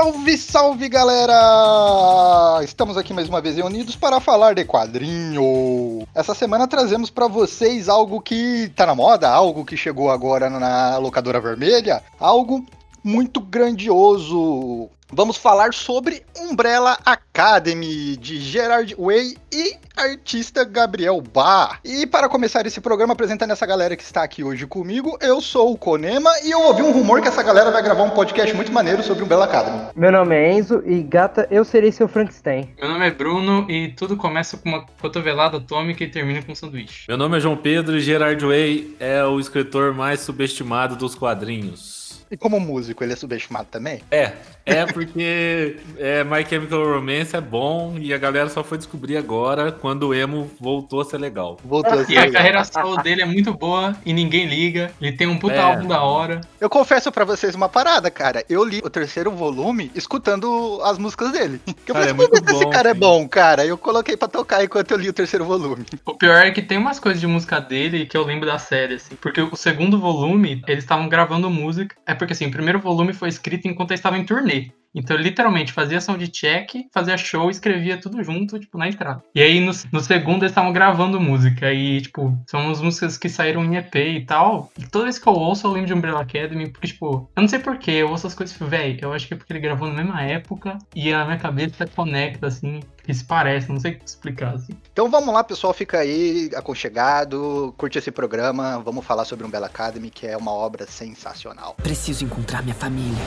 Salve, salve galera! Estamos aqui mais uma vez reunidos para falar de quadrinho. Essa semana trazemos para vocês algo que tá na moda, algo que chegou agora na locadora vermelha, algo muito grandioso. Vamos falar sobre Umbrella Academy de Gerard Way e artista Gabriel Bar. E para começar esse programa apresentando essa galera que está aqui hoje comigo, eu sou o Conema e eu ouvi um rumor que essa galera vai gravar um podcast muito maneiro sobre Umbrella Academy. Meu nome é Enzo e gata, eu serei seu Frankenstein. Meu nome é Bruno e tudo começa com uma cotovelada atômica e termina com um sanduíche. Meu nome é João Pedro e Gerard Way é o escritor mais subestimado dos quadrinhos. E como músico, ele é subestimado também? É, é porque é, My Chemical Romance é bom e a galera só foi descobrir agora quando o emo voltou a ser legal. Voltou a ser e legal. a carreira solo dele é muito boa e ninguém liga. Ele tem um puta é. álbum da hora. Eu confesso para vocês uma parada, cara. Eu li o terceiro volume escutando as músicas dele. Que eu cara, falei, é muito bom, esse cara sim. é bom, cara. Eu coloquei para tocar enquanto eu li o terceiro volume. O pior é que tem umas coisas de música dele que eu lembro da série, assim. Porque o segundo volume, eles estavam gravando música. É porque assim, o primeiro volume foi escrito enquanto eles estavam em turnê. Então, ele literalmente fazia som de check, fazia show e escrevia tudo junto, tipo, na estrada. E aí, no, no segundo, eles estavam gravando música. E, tipo, são umas músicas que saíram em EP e tal. E toda vez que eu ouço, eu lembro de Umbrella Academy, porque, tipo, eu não sei porquê, eu ouço as coisas e velho, eu acho que é porque ele gravou na mesma época e a minha cabeça conecta, assim, que se parece, não sei explicar, assim. Então vamos lá, pessoal, fica aí aconchegado, curte esse programa, vamos falar sobre Umbrella Academy, que é uma obra sensacional. Preciso encontrar minha família.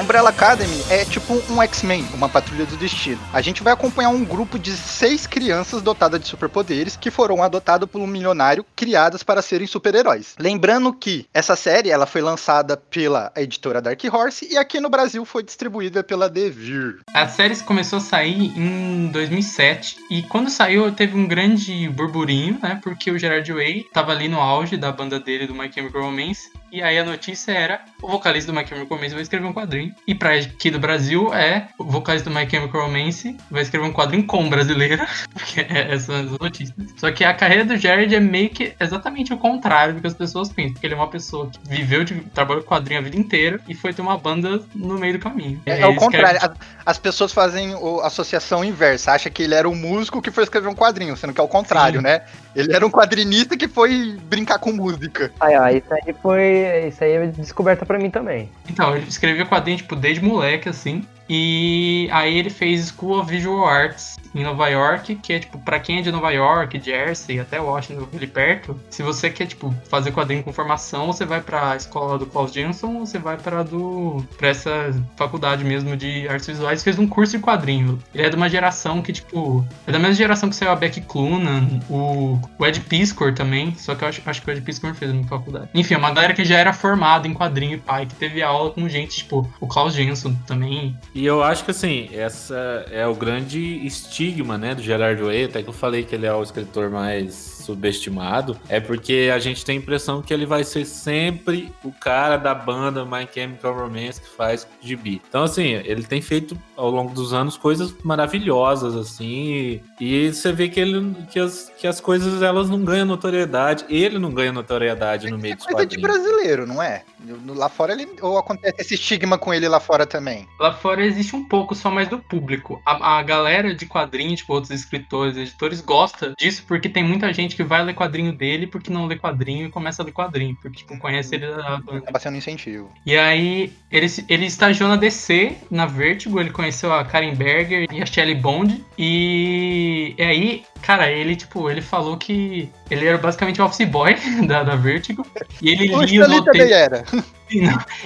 Umbrella Academy é tipo um X-Men, uma patrulha do destino. A gente vai acompanhar um grupo de seis crianças dotadas de superpoderes que foram adotadas por um milionário criadas para serem super-heróis. Lembrando que essa série ela foi lançada pela editora Dark Horse e aqui no Brasil foi distribuída pela Devir. A série começou a sair em 2007 e quando saiu teve um grande burburinho, né? Porque o Gerard Way estava ali no auge da banda dele do My Chemical Romance e aí a notícia era o vocalista do My Chemical Romance vai escrever um quadrinho. E pra aqui do Brasil é o vocalista do My Chemical Romance vai escrever um quadrinho com brasileira. Porque é essas notícias. Só que a carreira do Jared é meio que exatamente o contrário do que as pessoas pensam. Porque ele é uma pessoa que viveu de trabalho com quadrinho a vida inteira e foi ter uma banda no meio do caminho. É, é o contrário. Escreve... As pessoas fazem a associação inversa. Acha que ele era um músico que foi escrever um quadrinho, sendo que é o contrário, Sim. né? Ele era um quadrinista que foi brincar com música. Aí, ó, isso aí foi. Isso aí é descoberta para mim também. Então, ele escrevia quadrinho, tipo, desde moleque, assim. E aí ele fez School of Visual Arts em Nova York, que é tipo, pra quem é de Nova York, Jersey, até Washington, ali perto, se você quer, tipo, fazer quadrinho com formação, você vai pra escola do Klaus Jensen ou você vai pra, do, pra essa faculdade mesmo de artes visuais, fez um curso de quadrinho. Ele é de uma geração que, tipo, é da mesma geração que saiu a Beck Clunan, o, o Ed Piscor também, só que eu acho, acho que o Ed Piscor fez na faculdade. Enfim, é uma galera que já era formada em quadrinho e pai, que teve aula com gente, tipo, o Klaus Jensen também. E eu acho que, assim, essa é o grande estigma, né, do Gerard Way, até que eu falei que ele é o escritor mais subestimado é porque a gente tem a impressão que ele vai ser sempre o cara da banda My Chemical Romance que faz gibi. Então, assim, ele tem feito ao longo dos anos coisas maravilhosas, assim, e, você vê que, ele, que, as, que as coisas elas não ganham notoriedade, ele não ganha notoriedade é no meio é dos coisa de brasileiro, não é? Lá fora ele. Ou acontece esse estigma com ele lá fora também? Lá fora existe um pouco só mais do público. A, a galera de quadrinhos, tipo, outros escritores, editores, gosta disso porque tem muita gente gente que vai ler quadrinho dele porque não lê quadrinho e começa a ler quadrinho, porque tipo, conhece ele da banda. Acaba sendo um incentivo. E aí, ele, ele estagiou na DC, na Vertigo, ele conheceu a Karen Berger e a Shelley Bond. E, e aí, cara, ele, tipo, ele falou que ele era basicamente o office boy da, da Vertigo. E ele lia os roteiros. era.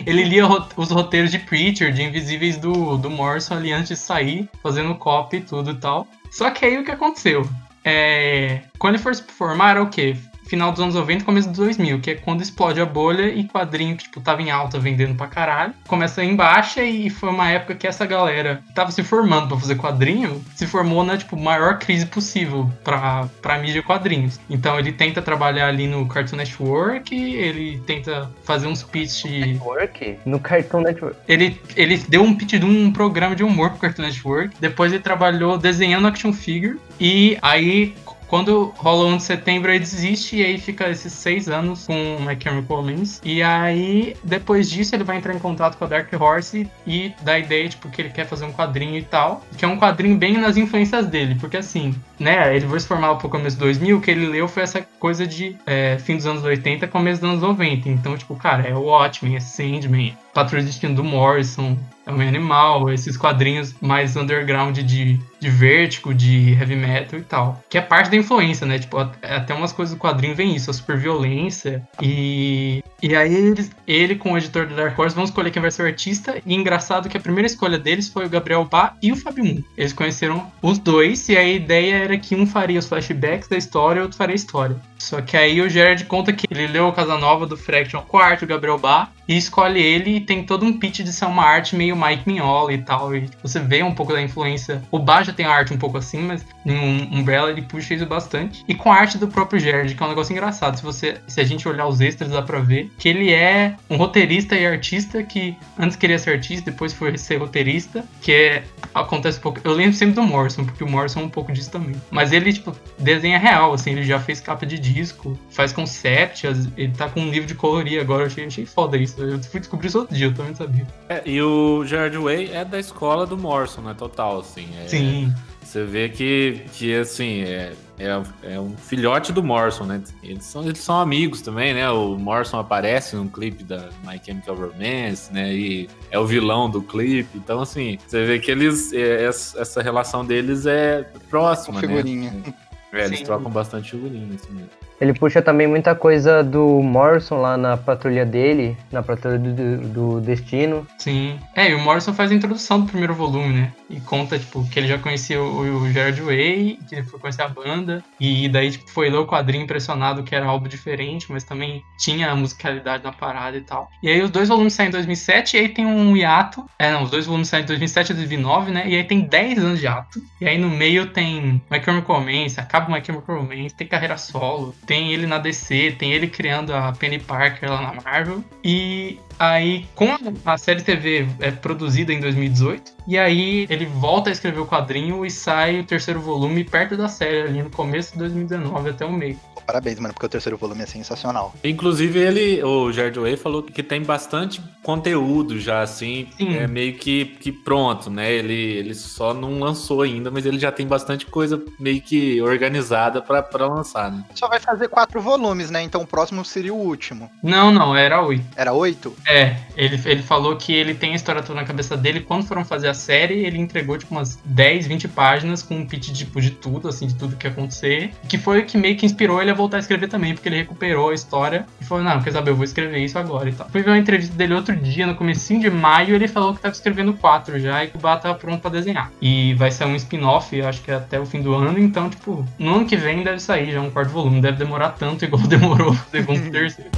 Ele lia os roteiros de Preacher, de Invisíveis do, do Morrison ali antes de sair, fazendo copy e tudo e tal. Só que aí o que aconteceu? É, quando ele for se formar, era o quê? Final dos anos 90 começo dos 2000, que é quando explode a bolha e quadrinho que, tipo, tava em alta vendendo pra caralho. Começa em baixa e foi uma época que essa galera que tava se formando para fazer quadrinho se formou na, tipo, maior crise possível pra, pra mídia quadrinhos. Então ele tenta trabalhar ali no Cartoon Network, ele tenta fazer uns pitch... Network? No Cartoon Network? Ele, ele deu um pitch de um programa de humor pro Cartoon Network, depois ele trabalhou desenhando action figure e aí quando rola o 1 de setembro, ele desiste e aí fica esses seis anos com My Chemical. E aí, depois disso, ele vai entrar em contato com a Dark Horse e dá a ideia, tipo, que ele quer fazer um quadrinho e tal. Que é um quadrinho bem nas influências dele, porque assim, né, ele vai se formar no começo 2000, o que ele leu foi essa coisa de é, fim dos anos 80, começo dos anos 90. Então, tipo, cara, é o Watchmen, é Sandman, Patrulha de do Morrison, é um animal, esses quadrinhos mais underground de, de vértigo, de heavy metal e tal. Que é parte da influência, né? Tipo, até umas coisas do quadrinho vem isso, a superviolência. E, e aí ele, com o editor do Dark Horse vão escolher quem vai ser o artista. E engraçado que a primeira escolha deles foi o Gabriel Bá e o Fábio Moon. Eles conheceram os dois e a ideia era que um faria os flashbacks da história e outro faria a história. Só que aí o Gerard conta que ele leu o Casanova do Fraction quarto, o Gabriel Bá, e escolhe ele e tem todo um pitch de ser uma arte meio Mike Mignola e tal. E você vê um pouco da influência. O Bá já tem a arte um pouco assim, mas em Umbrella ele puxa isso bastante. E com a arte do próprio Gerard, que é um negócio engraçado. Se você, se a gente olhar os extras, dá pra ver que ele é um roteirista e artista que antes queria ser artista, depois foi ser roteirista, que é acontece um pouco. Eu lembro sempre do Morrison, porque o Morrison é um pouco disso também. Mas ele, tipo, desenha real, assim, ele já fez capa de disco, faz concept, ele tá com um livro de colorir agora, eu achei, achei foda isso. Eu fui descobrir isso outro dia, eu também sabia. É, e o Gerard Way é da escola do Morrison, né? Total, assim. É, Sim. Você vê que, que assim, é, é, é, um filhote do Morrison, né? Eles são, eles são amigos também, né? O Morrison aparece num clipe da My Chemical Romance, né? E é o vilão do clipe. Então, assim, você vê que eles. É, essa relação deles é próxima, Figurinha. né? É, eles Sim. trocam bastante figurinha, assim mesmo. Ele puxa também muita coisa do Morrison lá na patrulha dele, na patrulha do, do- Destino. Sim. É, e o Morrison faz a introdução do primeiro volume, né? E conta, tipo, que ele já conhecia o, o Gerard Way, que ele foi conhecer a banda, e daí, tipo, foi ler o quadrinho impressionado que era algo diferente, mas também tinha a musicalidade na parada e tal. E aí os dois volumes saem em 2007, e aí tem um hiato. É, não, os dois volumes saem em 2007 e 2009, né? E aí tem 10 anos de hiato. E aí no meio tem My Chemical Romance, acaba My Chemical Romance, tem carreira solo, tem ele na DC, tem ele criando a Penny Parker lá na Marvel. E aí, com a série TV é produzida em 2018, e aí ele volta a escrever o quadrinho e sai o terceiro volume perto da série, ali no começo de 2019 até o meio. Parabéns, mano, porque o terceiro volume é sensacional. Inclusive, ele, o Jared Way falou que tem bastante conteúdo já, assim, Sim. é meio que, que pronto, né? Ele, ele só não lançou ainda, mas ele já tem bastante coisa meio que organizada pra, pra lançar, né? Só vai fazer quatro volumes, né? Então o próximo seria o último. Não, não, era oito. Era oito? É, ele, ele falou que ele tem a história toda na cabeça dele. Quando foram fazer a série, ele entregou tipo umas 10, 20 páginas com um pitch tipo, de tudo, assim, de tudo que ia acontecer. Que foi o que meio que inspirou ele a voltar a escrever também, porque ele recuperou a história e falou: Não, quer saber, eu vou escrever isso agora e tal. Fui ver uma entrevista dele outro dia, no comecinho de maio, ele falou que tava escrevendo quatro já e que o Bá tava pronto pra desenhar. E vai sair um spin-off, acho que é até o fim do ano, então, tipo, no ano que vem deve sair já um quarto volume. Deve demorar tanto igual demorou o segundo e terceiro.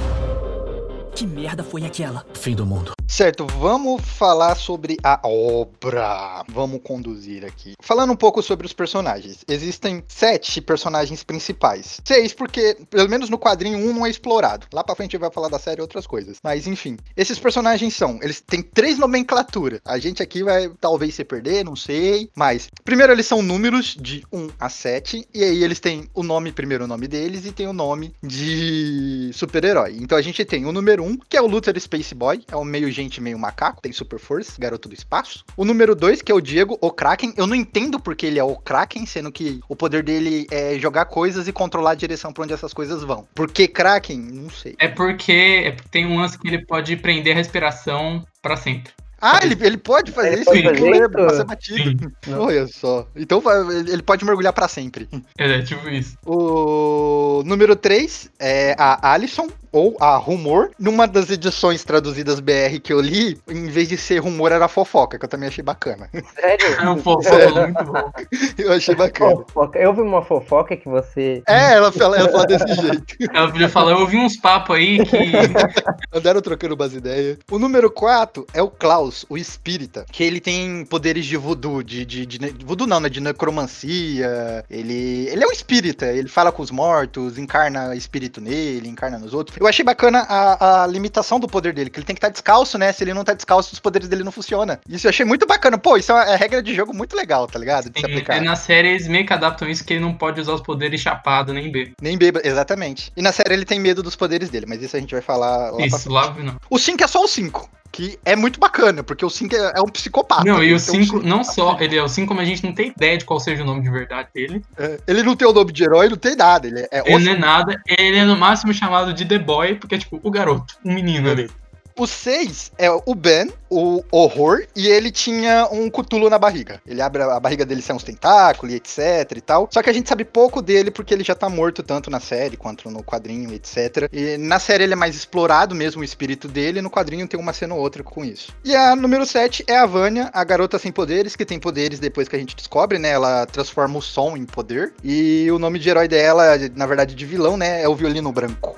Que merda foi aquela? Fim do mundo. Certo, vamos falar sobre a obra. Vamos conduzir aqui. Falando um pouco sobre os personagens. Existem sete personagens principais. Seis, porque, pelo menos no quadrinho, um não é explorado. Lá pra frente a gente vai falar da série e outras coisas. Mas, enfim. Esses personagens são. Eles têm três nomenclaturas. A gente aqui vai talvez se perder, não sei. Mas, primeiro, eles são números de 1 a 7. E aí eles têm o nome, primeiro o nome deles, e tem o nome de super-herói. Então a gente tem o número 1, que é o Luther Space Boy. É o meio gente, meio macaco. Tem super força, garoto do espaço. O número 2, que é o Diego, o Kraken. Eu não entendo porque ele é o Kraken, sendo que o poder dele é jogar coisas e controlar a direção pra onde essas coisas vão. Por que Kraken? Não sei. É porque, é porque tem um lance que ele pode prender a respiração pra sempre. Ah, ele, ele pode fazer Ele isso? pode Eu fazer lembro, isso? passa batido. Olha só. Então ele ele pode mergulhar pra sempre. É, tipo isso. O número 3 é a Alison, ou a Rumor. Numa das edições traduzidas BR que eu li, em vez de ser rumor, era fofoca, que eu também achei bacana. Sério? É um fofoca muito bom. Eu achei bacana. Fofoca. Eu vi uma fofoca que você. É, ela fala, ela fala desse jeito. Ela podia falar, eu ouvi uns papos aí que Andaram trocando umas ideias. O número 4 é o Klaus, o espírita, que ele tem poderes de voodoo, de, de, de, de voodoo não, né? De necromancia. Ele, ele é um espírita, ele fala com os mortos, encarna espírito nele, encarna nos outros. Eu achei bacana a, a limitação do poder dele, que ele tem que estar descalço, né? Se ele não tá descalço, os poderes dele não funcionam. Isso eu achei muito bacana. Pô, isso é uma é regra de jogo muito legal, tá ligado? De se Sim, aplicar. e na série eles meio que adaptam isso que ele não pode usar os poderes chapado nem bêbado. Nem beba, exatamente. E na série ele tem medo dos poderes dele, mas isso a gente vai falar lá Isso, lá não. O 5 é só o 5, que é muito bacana, porque o 5 é, é um psicopata. Não, e o tem um 5, cinco- não só, ele é o 5, como a gente não tem ideia de qual seja o nome de verdade dele. é, ele não tem o nome de herói, não tem nada. Ele é, é Ele o não é nada, ele é no máximo chamado de The Boy, porque é tipo o garoto, um menino ali. O 6 é o Ben, o horror, e ele tinha um cutulo na barriga. Ele abre a barriga dele, sai uns tentáculos, etc e tal. Só que a gente sabe pouco dele porque ele já tá morto tanto na série quanto no quadrinho, etc. E na série ele é mais explorado mesmo o espírito dele, no quadrinho tem uma cena ou outra com isso. E a número 7 é a Vânia, a garota sem poderes, que tem poderes depois que a gente descobre, né? Ela transforma o som em poder. E o nome de herói dela, na verdade de vilão, né? É o violino branco.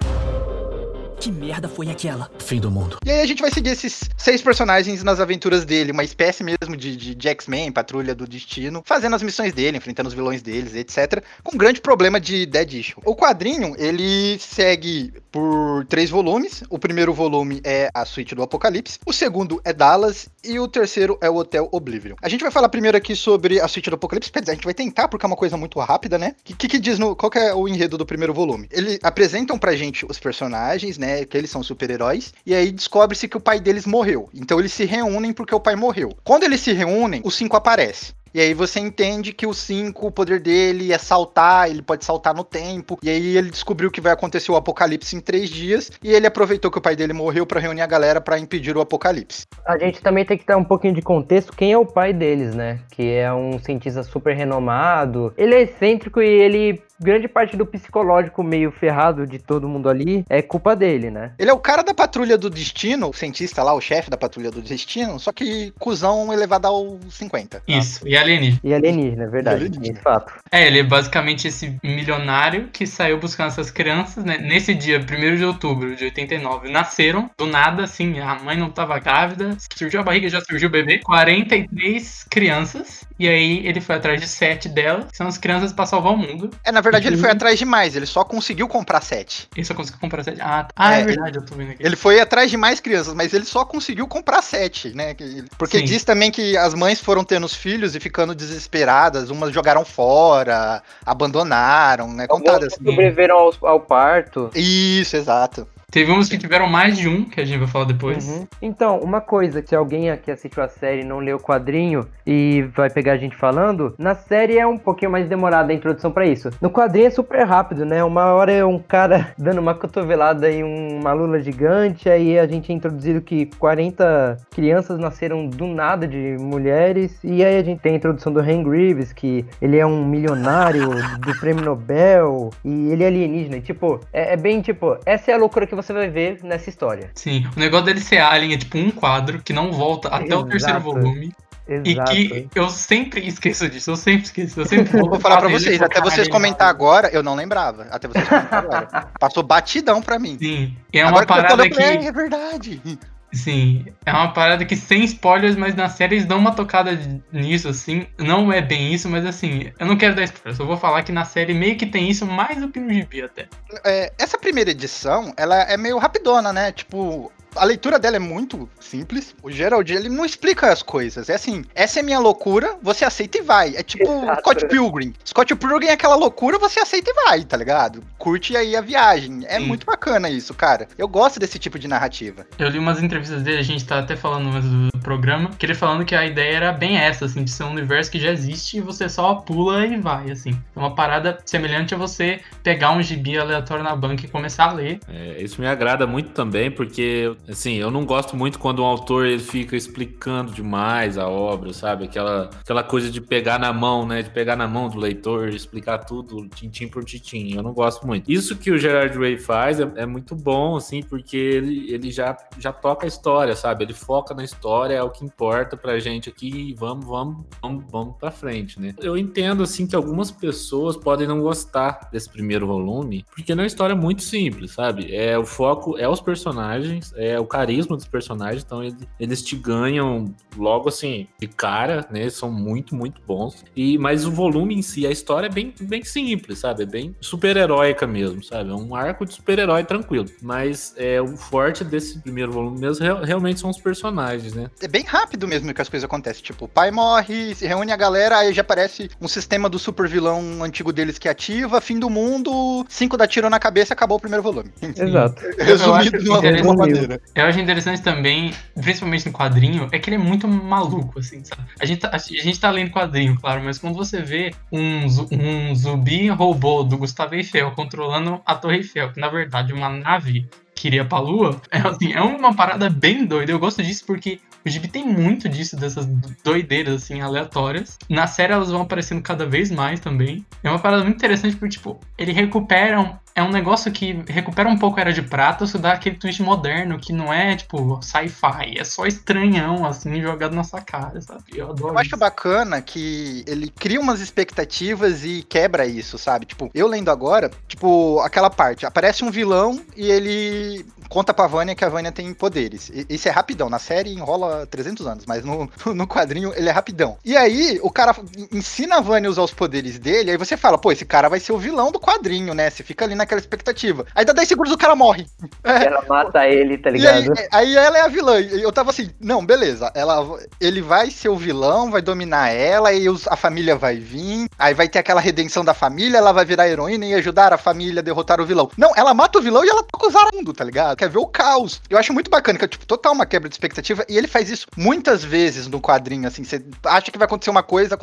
Que merda foi aquela? Fim do mundo. E aí a gente vai seguir esses seis personagens nas aventuras dele, uma espécie mesmo de, de, de X-Men, Patrulha do Destino, fazendo as missões dele, enfrentando os vilões deles, etc. Com um grande problema de Dead Issue. O quadrinho, ele segue por três volumes. O primeiro volume é a Suíte do Apocalipse, o segundo é Dallas e o terceiro é o Hotel Oblivion. A gente vai falar primeiro aqui sobre a Suíte do Apocalipse, quer dizer, a gente vai tentar porque é uma coisa muito rápida, né? O que, que, diz no... qual é o enredo do primeiro volume? Eles apresentam pra gente os personagens, né, que eles são super-heróis, e aí descobre-se que o pai deles morreu. Então eles se reúnem porque o pai morreu. Quando eles se reúnem, o 5 aparece. E aí você entende que o 5, o poder dele é saltar, ele pode saltar no tempo. E aí ele descobriu que vai acontecer o apocalipse em três dias. E ele aproveitou que o pai dele morreu pra reunir a galera pra impedir o apocalipse. A gente também tem que dar um pouquinho de contexto quem é o pai deles, né? Que é um cientista super renomado. Ele é excêntrico e ele. Grande parte do psicológico meio ferrado de todo mundo ali é culpa dele, né? Ele é o cara da patrulha do destino, o cientista lá, o chefe da patrulha do destino, só que cuzão elevado ao 50. Isso, e alienígena. E alienígena, é verdade. Alienígena. De fato. É, ele é basicamente esse milionário que saiu buscando essas crianças, né? Nesse dia, 1 de outubro de 89, nasceram do nada, assim, a mãe não tava grávida, surgiu a barriga, já surgiu o bebê. 43 crianças, e aí ele foi atrás de sete delas, que são as crianças pra salvar o mundo. É, na verdade ele Uhum. foi atrás de mais, ele só conseguiu comprar sete. E só conseguiu comprar sete. Ah, tá. ah é, É, verdade, eu tô vendo aqui. Ele foi atrás de mais crianças, mas ele só conseguiu comprar sete, né? Que- Porque Sim. diz também que as mães foram tendo os filhos e ficando desesperadas, umas jogaram fora, abandonaram, né? Contado assim. Sobreviveram ao, ao parto. Isso, exato. Teve uns que tiveram mais de um, que a gente vai falar depois. Uhum. Então, uma coisa, se alguém aqui assistiu a série e não leu o quadrinho e vai pegar a gente falando, na série é um pouquinho mais demorada a introdução pra isso. No quadrinho é super rápido, né? Uma hora é um cara dando uma cotovelada em uma lula gigante, aí a gente é introduzido que 40 crianças nasceram do nada de mulheres, e aí a gente tem a introdução do Hank Reeves, que ele é um milionário do prêmio Nobel, e ele é alienígena, e tipo, é, é bem tipo, essa é a loucura que você vai ver nessa história. Sim, o negócio dele ser Alien é tipo um quadro que não volta até o Exato. terceiro volume. Exato. E que eu sempre esqueço disso, eu sempre esqueço. Eu sempre vou Vou falar pra vocês, até vocês comentar agora, eu não lembrava. Até vocês comentar agora. Passou batidão pra mim. Sim, é uma agora que parada falei, que. É, é verdade. Sim, é uma parada que sem spoilers, mas na série eles dão uma tocada nisso, assim. Não é bem isso, mas assim, eu não quero dar spoilers, eu vou falar que na série meio que tem isso mais do que no gibi até. É, essa primeira edição, ela é meio rapidona, né? Tipo, a leitura dela é muito simples. O Gerald, ele não explica as coisas. É assim, essa é minha loucura, você aceita e vai. É tipo Exato. Scott Pilgrim. Scott Pilgrim é aquela loucura, você aceita e vai, tá ligado? Curte aí a viagem. É Sim. muito bacana isso, cara. Eu gosto desse tipo de narrativa. Eu li umas entrevistas dele, a gente tá até falando antes do programa, que ele falando que a ideia era bem essa, assim, de ser um universo que já existe e você só pula e vai, assim. É uma parada semelhante a você pegar um gibi aleatório na banca e começar a ler. É, isso me agrada muito também, porque Assim, eu não gosto muito quando um autor ele fica explicando demais a obra, sabe? Aquela, aquela coisa de pegar na mão, né? De pegar na mão do leitor, explicar tudo, tintim por tintim. Eu não gosto muito. Isso que o Gerard Way faz é, é muito bom, assim, porque ele, ele já, já toca a história, sabe? Ele foca na história, é o que importa pra gente aqui e vamos, vamos, vamos, vamos pra frente, né? Eu entendo, assim, que algumas pessoas podem não gostar desse primeiro volume, porque é uma história muito simples, sabe? É, o foco é os personagens, é o carisma dos personagens, então ele, eles te ganham logo assim, de cara, né? São muito, muito bons. E, mas o volume em si, a história é bem, bem simples, sabe? É bem super-heróica mesmo, sabe? É um arco de super-herói tranquilo. Mas é, o forte desse primeiro volume mesmo real, realmente são os personagens, né? É bem rápido mesmo que as coisas acontecem. Tipo, o pai morre, se reúne a galera, aí já aparece um sistema do super vilão antigo deles que ativa, fim do mundo, cinco dá tiro na cabeça, acabou o primeiro volume. Exato. Resumido de uma interessante. boa maneira. Eu acho interessante também, principalmente no quadrinho, é que ele é muito maluco, assim, sabe? A gente, tá, a gente tá lendo quadrinho, claro, mas quando você vê um, um zumbi robô do Gustavo Eiffel controlando a Torre Eiffel, que na verdade é uma nave que iria pra lua, é, assim, é uma parada bem doida. Eu gosto disso porque o Gibi tem muito disso, dessas doideiras, assim, aleatórias. Na série elas vão aparecendo cada vez mais também. É uma parada muito interessante porque, tipo, ele recupera é um negócio que recupera um pouco a Era de Prata, isso dá aquele twist moderno, que não é, tipo, sci-fi, é só estranhão, assim, jogado na sua cara, sabe? Eu adoro Eu acho isso. bacana que ele cria umas expectativas e quebra isso, sabe? Tipo, eu lendo agora, tipo, aquela parte, aparece um vilão e ele conta pra Vânia que a Vânia tem poderes. E- Isso é rapidão, na série enrola 300 anos, mas no, no quadrinho ele é rapidão. E aí, o cara ensina a Vânia a usar os poderes dele, aí você fala, pô, esse cara vai ser o vilão do quadrinho, né? Você fica ali naquela expectativa. Aí dá 10 segundos o cara morre. Ela mata ele, tá E aí, ligado? aí ela é a vilã. Eu tava assim, não, beleza. Ela, ele vai ser o vilão, vai dominar ela, e os- a família vai vir. Aí vai ter aquela redenção da família, ela vai virar heroína e ajudar a família a derrotar o vilão. Não, ela mata o vilão e ela toca o Zaramundo, tá ligado? Quer ver o caos. Eu acho muito bacana, que é tipo, total uma quebra de expectativa. E ele faz isso muitas vezes no quadrinho, assim. Você acha que vai acontecer uma coisa,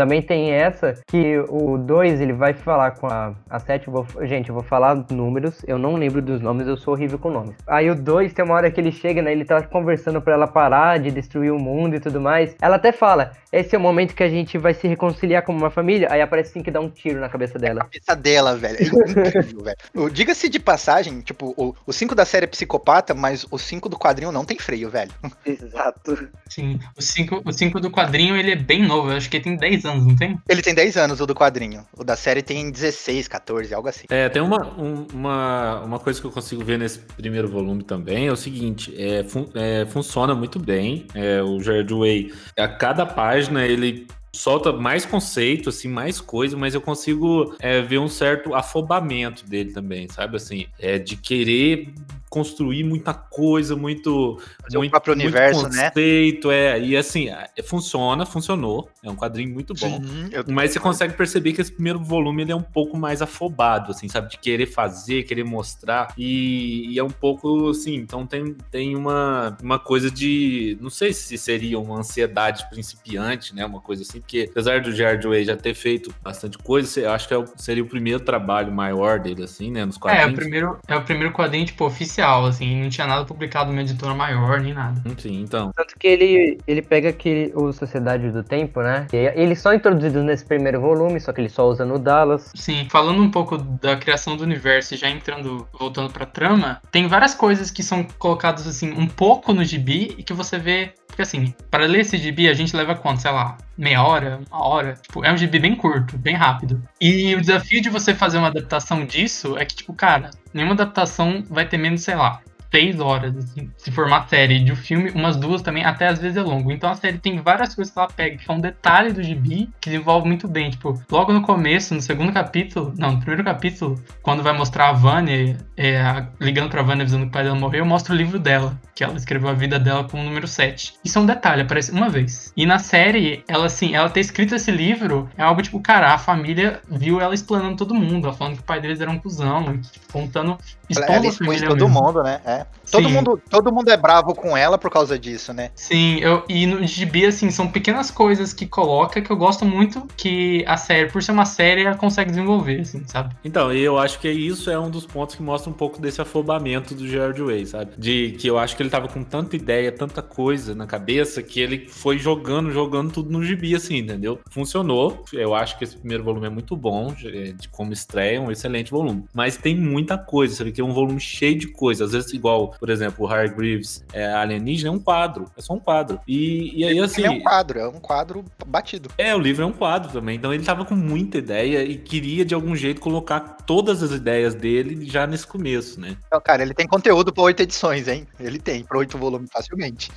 Também tem essa que o 2 ele vai falar com a, a 7. Eu vou, gente, eu vou falar números. Eu não lembro dos nomes, eu sou horrível com nomes. Aí o 2 tem uma hora que ele chega, né? Ele tá conversando pra ela parar de destruir o mundo e tudo mais. Ela até fala: esse é o momento que a gente vai se reconciliar como uma família. Aí aparece assim que dá um tiro na cabeça dela. cabeça dela, velho. É incrível, velho. O- Diga-se de passagem, tipo, o- o 5 da série é psicopata, mas o 5 do quadrinho não tem freio, velho. Exato. Sim, o 5 o cinco do quadrinho, ele é bem novo, eu acho que ele tem 10 anos, não tem? Ele tem 10 anos, o do quadrinho. O da série tem 16, 14, algo assim. É, tem uma, um- uma, uma coisa que eu consigo ver nesse primeiro volume também, é o seguinte, é, fun- é, funciona muito bem, é, o Jared Way, a cada página ele solta mais conceito, assim, mais coisa, mas eu consigo é, ver um certo afobamento dele também, sabe, assim, é, de querer construir muita coisa, muito Fazer o muito, próprio muito universo, né? conceito, é, e assim, é, funciona, funcionou, é um quadrinho muito bom. eu- Mas você consegue perceber que esse primeiro volume ele é um pouco mais afobado, assim, sabe? De querer fazer, querer mostrar. E, e é um pouco assim. Então tem, tem uma, uma coisa de. Não sei se seria uma ansiedade principiante, né? Uma coisa assim, porque apesar do Jared Way já ter feito bastante coisa, eu acho que é o- seria o primeiro trabalho maior dele, assim, né? Nos É, é quadrinhos. o primeiro, é o primeiro quadrinho, tipo, oficial, assim, não tinha nada publicado numa editora maior, nem nada. Enfim, então. Tanto que ele, ele pega aquele, o Sociedade do Tempo, né? E eles são introduzidos nesse primeiro volume, só que ele só usa no Dallas. Sim, falando um pouco da criação do universo e já entrando, voltando pra trama, tem várias coisas que são colocadas assim, um pouco no gibi e que você vê. Porque assim, para ler esse gibi a gente leva quanto? Sei lá, meia hora, uma hora. Tipo, é um gibi bem curto, bem rápido. E o desafio de você fazer uma adaptação disso é que, tipo, cara, nenhuma adaptação vai ter menos, sei lá. Três horas, assim, se for uma série de um filme, umas duas também, até às vezes é longo. Então a série tem várias coisas que ela pega, que é um detalhe do gibi, que desenvolve muito bem. Tipo, logo no começo, no segundo capítulo, não, no primeiro capítulo, quando vai mostrar a Vânia, é, a- ligando pra Vânia avisando que o pai dela morreu, mostra o livro dela, que ela escreveu a vida dela como número 7. Isso é um detalhe, aparece uma vez. E na série, ela assim, ela ter escrito esse livro é algo tipo, cara, a família viu ela explanando todo mundo, ela falando que o pai deles era um cuzão, tipo, contando, Ela, expondo ela a expôs família todo mesmo. mundo, né? É. né? Todo Sim. mundo, todo mundo é bravo com ela por causa disso, né? Sim, eu, e no gibi, assim, são pequenas coisas que coloca que eu gosto muito que a série, por ser uma série, ela consegue desenvolver, assim, sabe? Então, e eu acho que isso é um dos pontos que mostra um pouco desse afobamento do Gerard Way, sabe? De que eu acho que ele tava com tanta ideia, tanta coisa na cabeça, que ele foi jogando, jogando tudo no gibi, assim, entendeu? Funcionou. Eu acho que esse primeiro volume é muito bom, de como estreia, é um excelente volume. Mas tem muita coisa, sabe? Que é um volume cheio de coisa. Às vezes, igual, por exemplo, o Hargreaves é, Alienígena é um quadro, é só um quadro. E, e aí, assim. Ele é um quadro, é um quadro batido. É, o livro é um quadro também. Então ele tava com muita ideia e queria, de algum jeito, colocar todas as ideias dele já nesse começo, né? Então, cara, ele tem conteúdo pra oito edições, hein? Ele tem, pra oito volumes facilmente.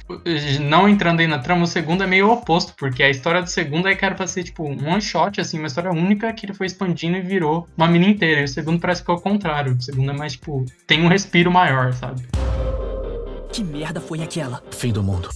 Não entrando aí na trama, o segundo é meio oposto, porque a história do segundo é que era pra ser, tipo, um one shot, assim, uma história única que ele foi expandindo e virou uma mini inteira. E o segundo parece que é o contrário. O segundo é mais, tipo, tem um respiro maior, sabe? Que merda foi aquela? Fim do mundo.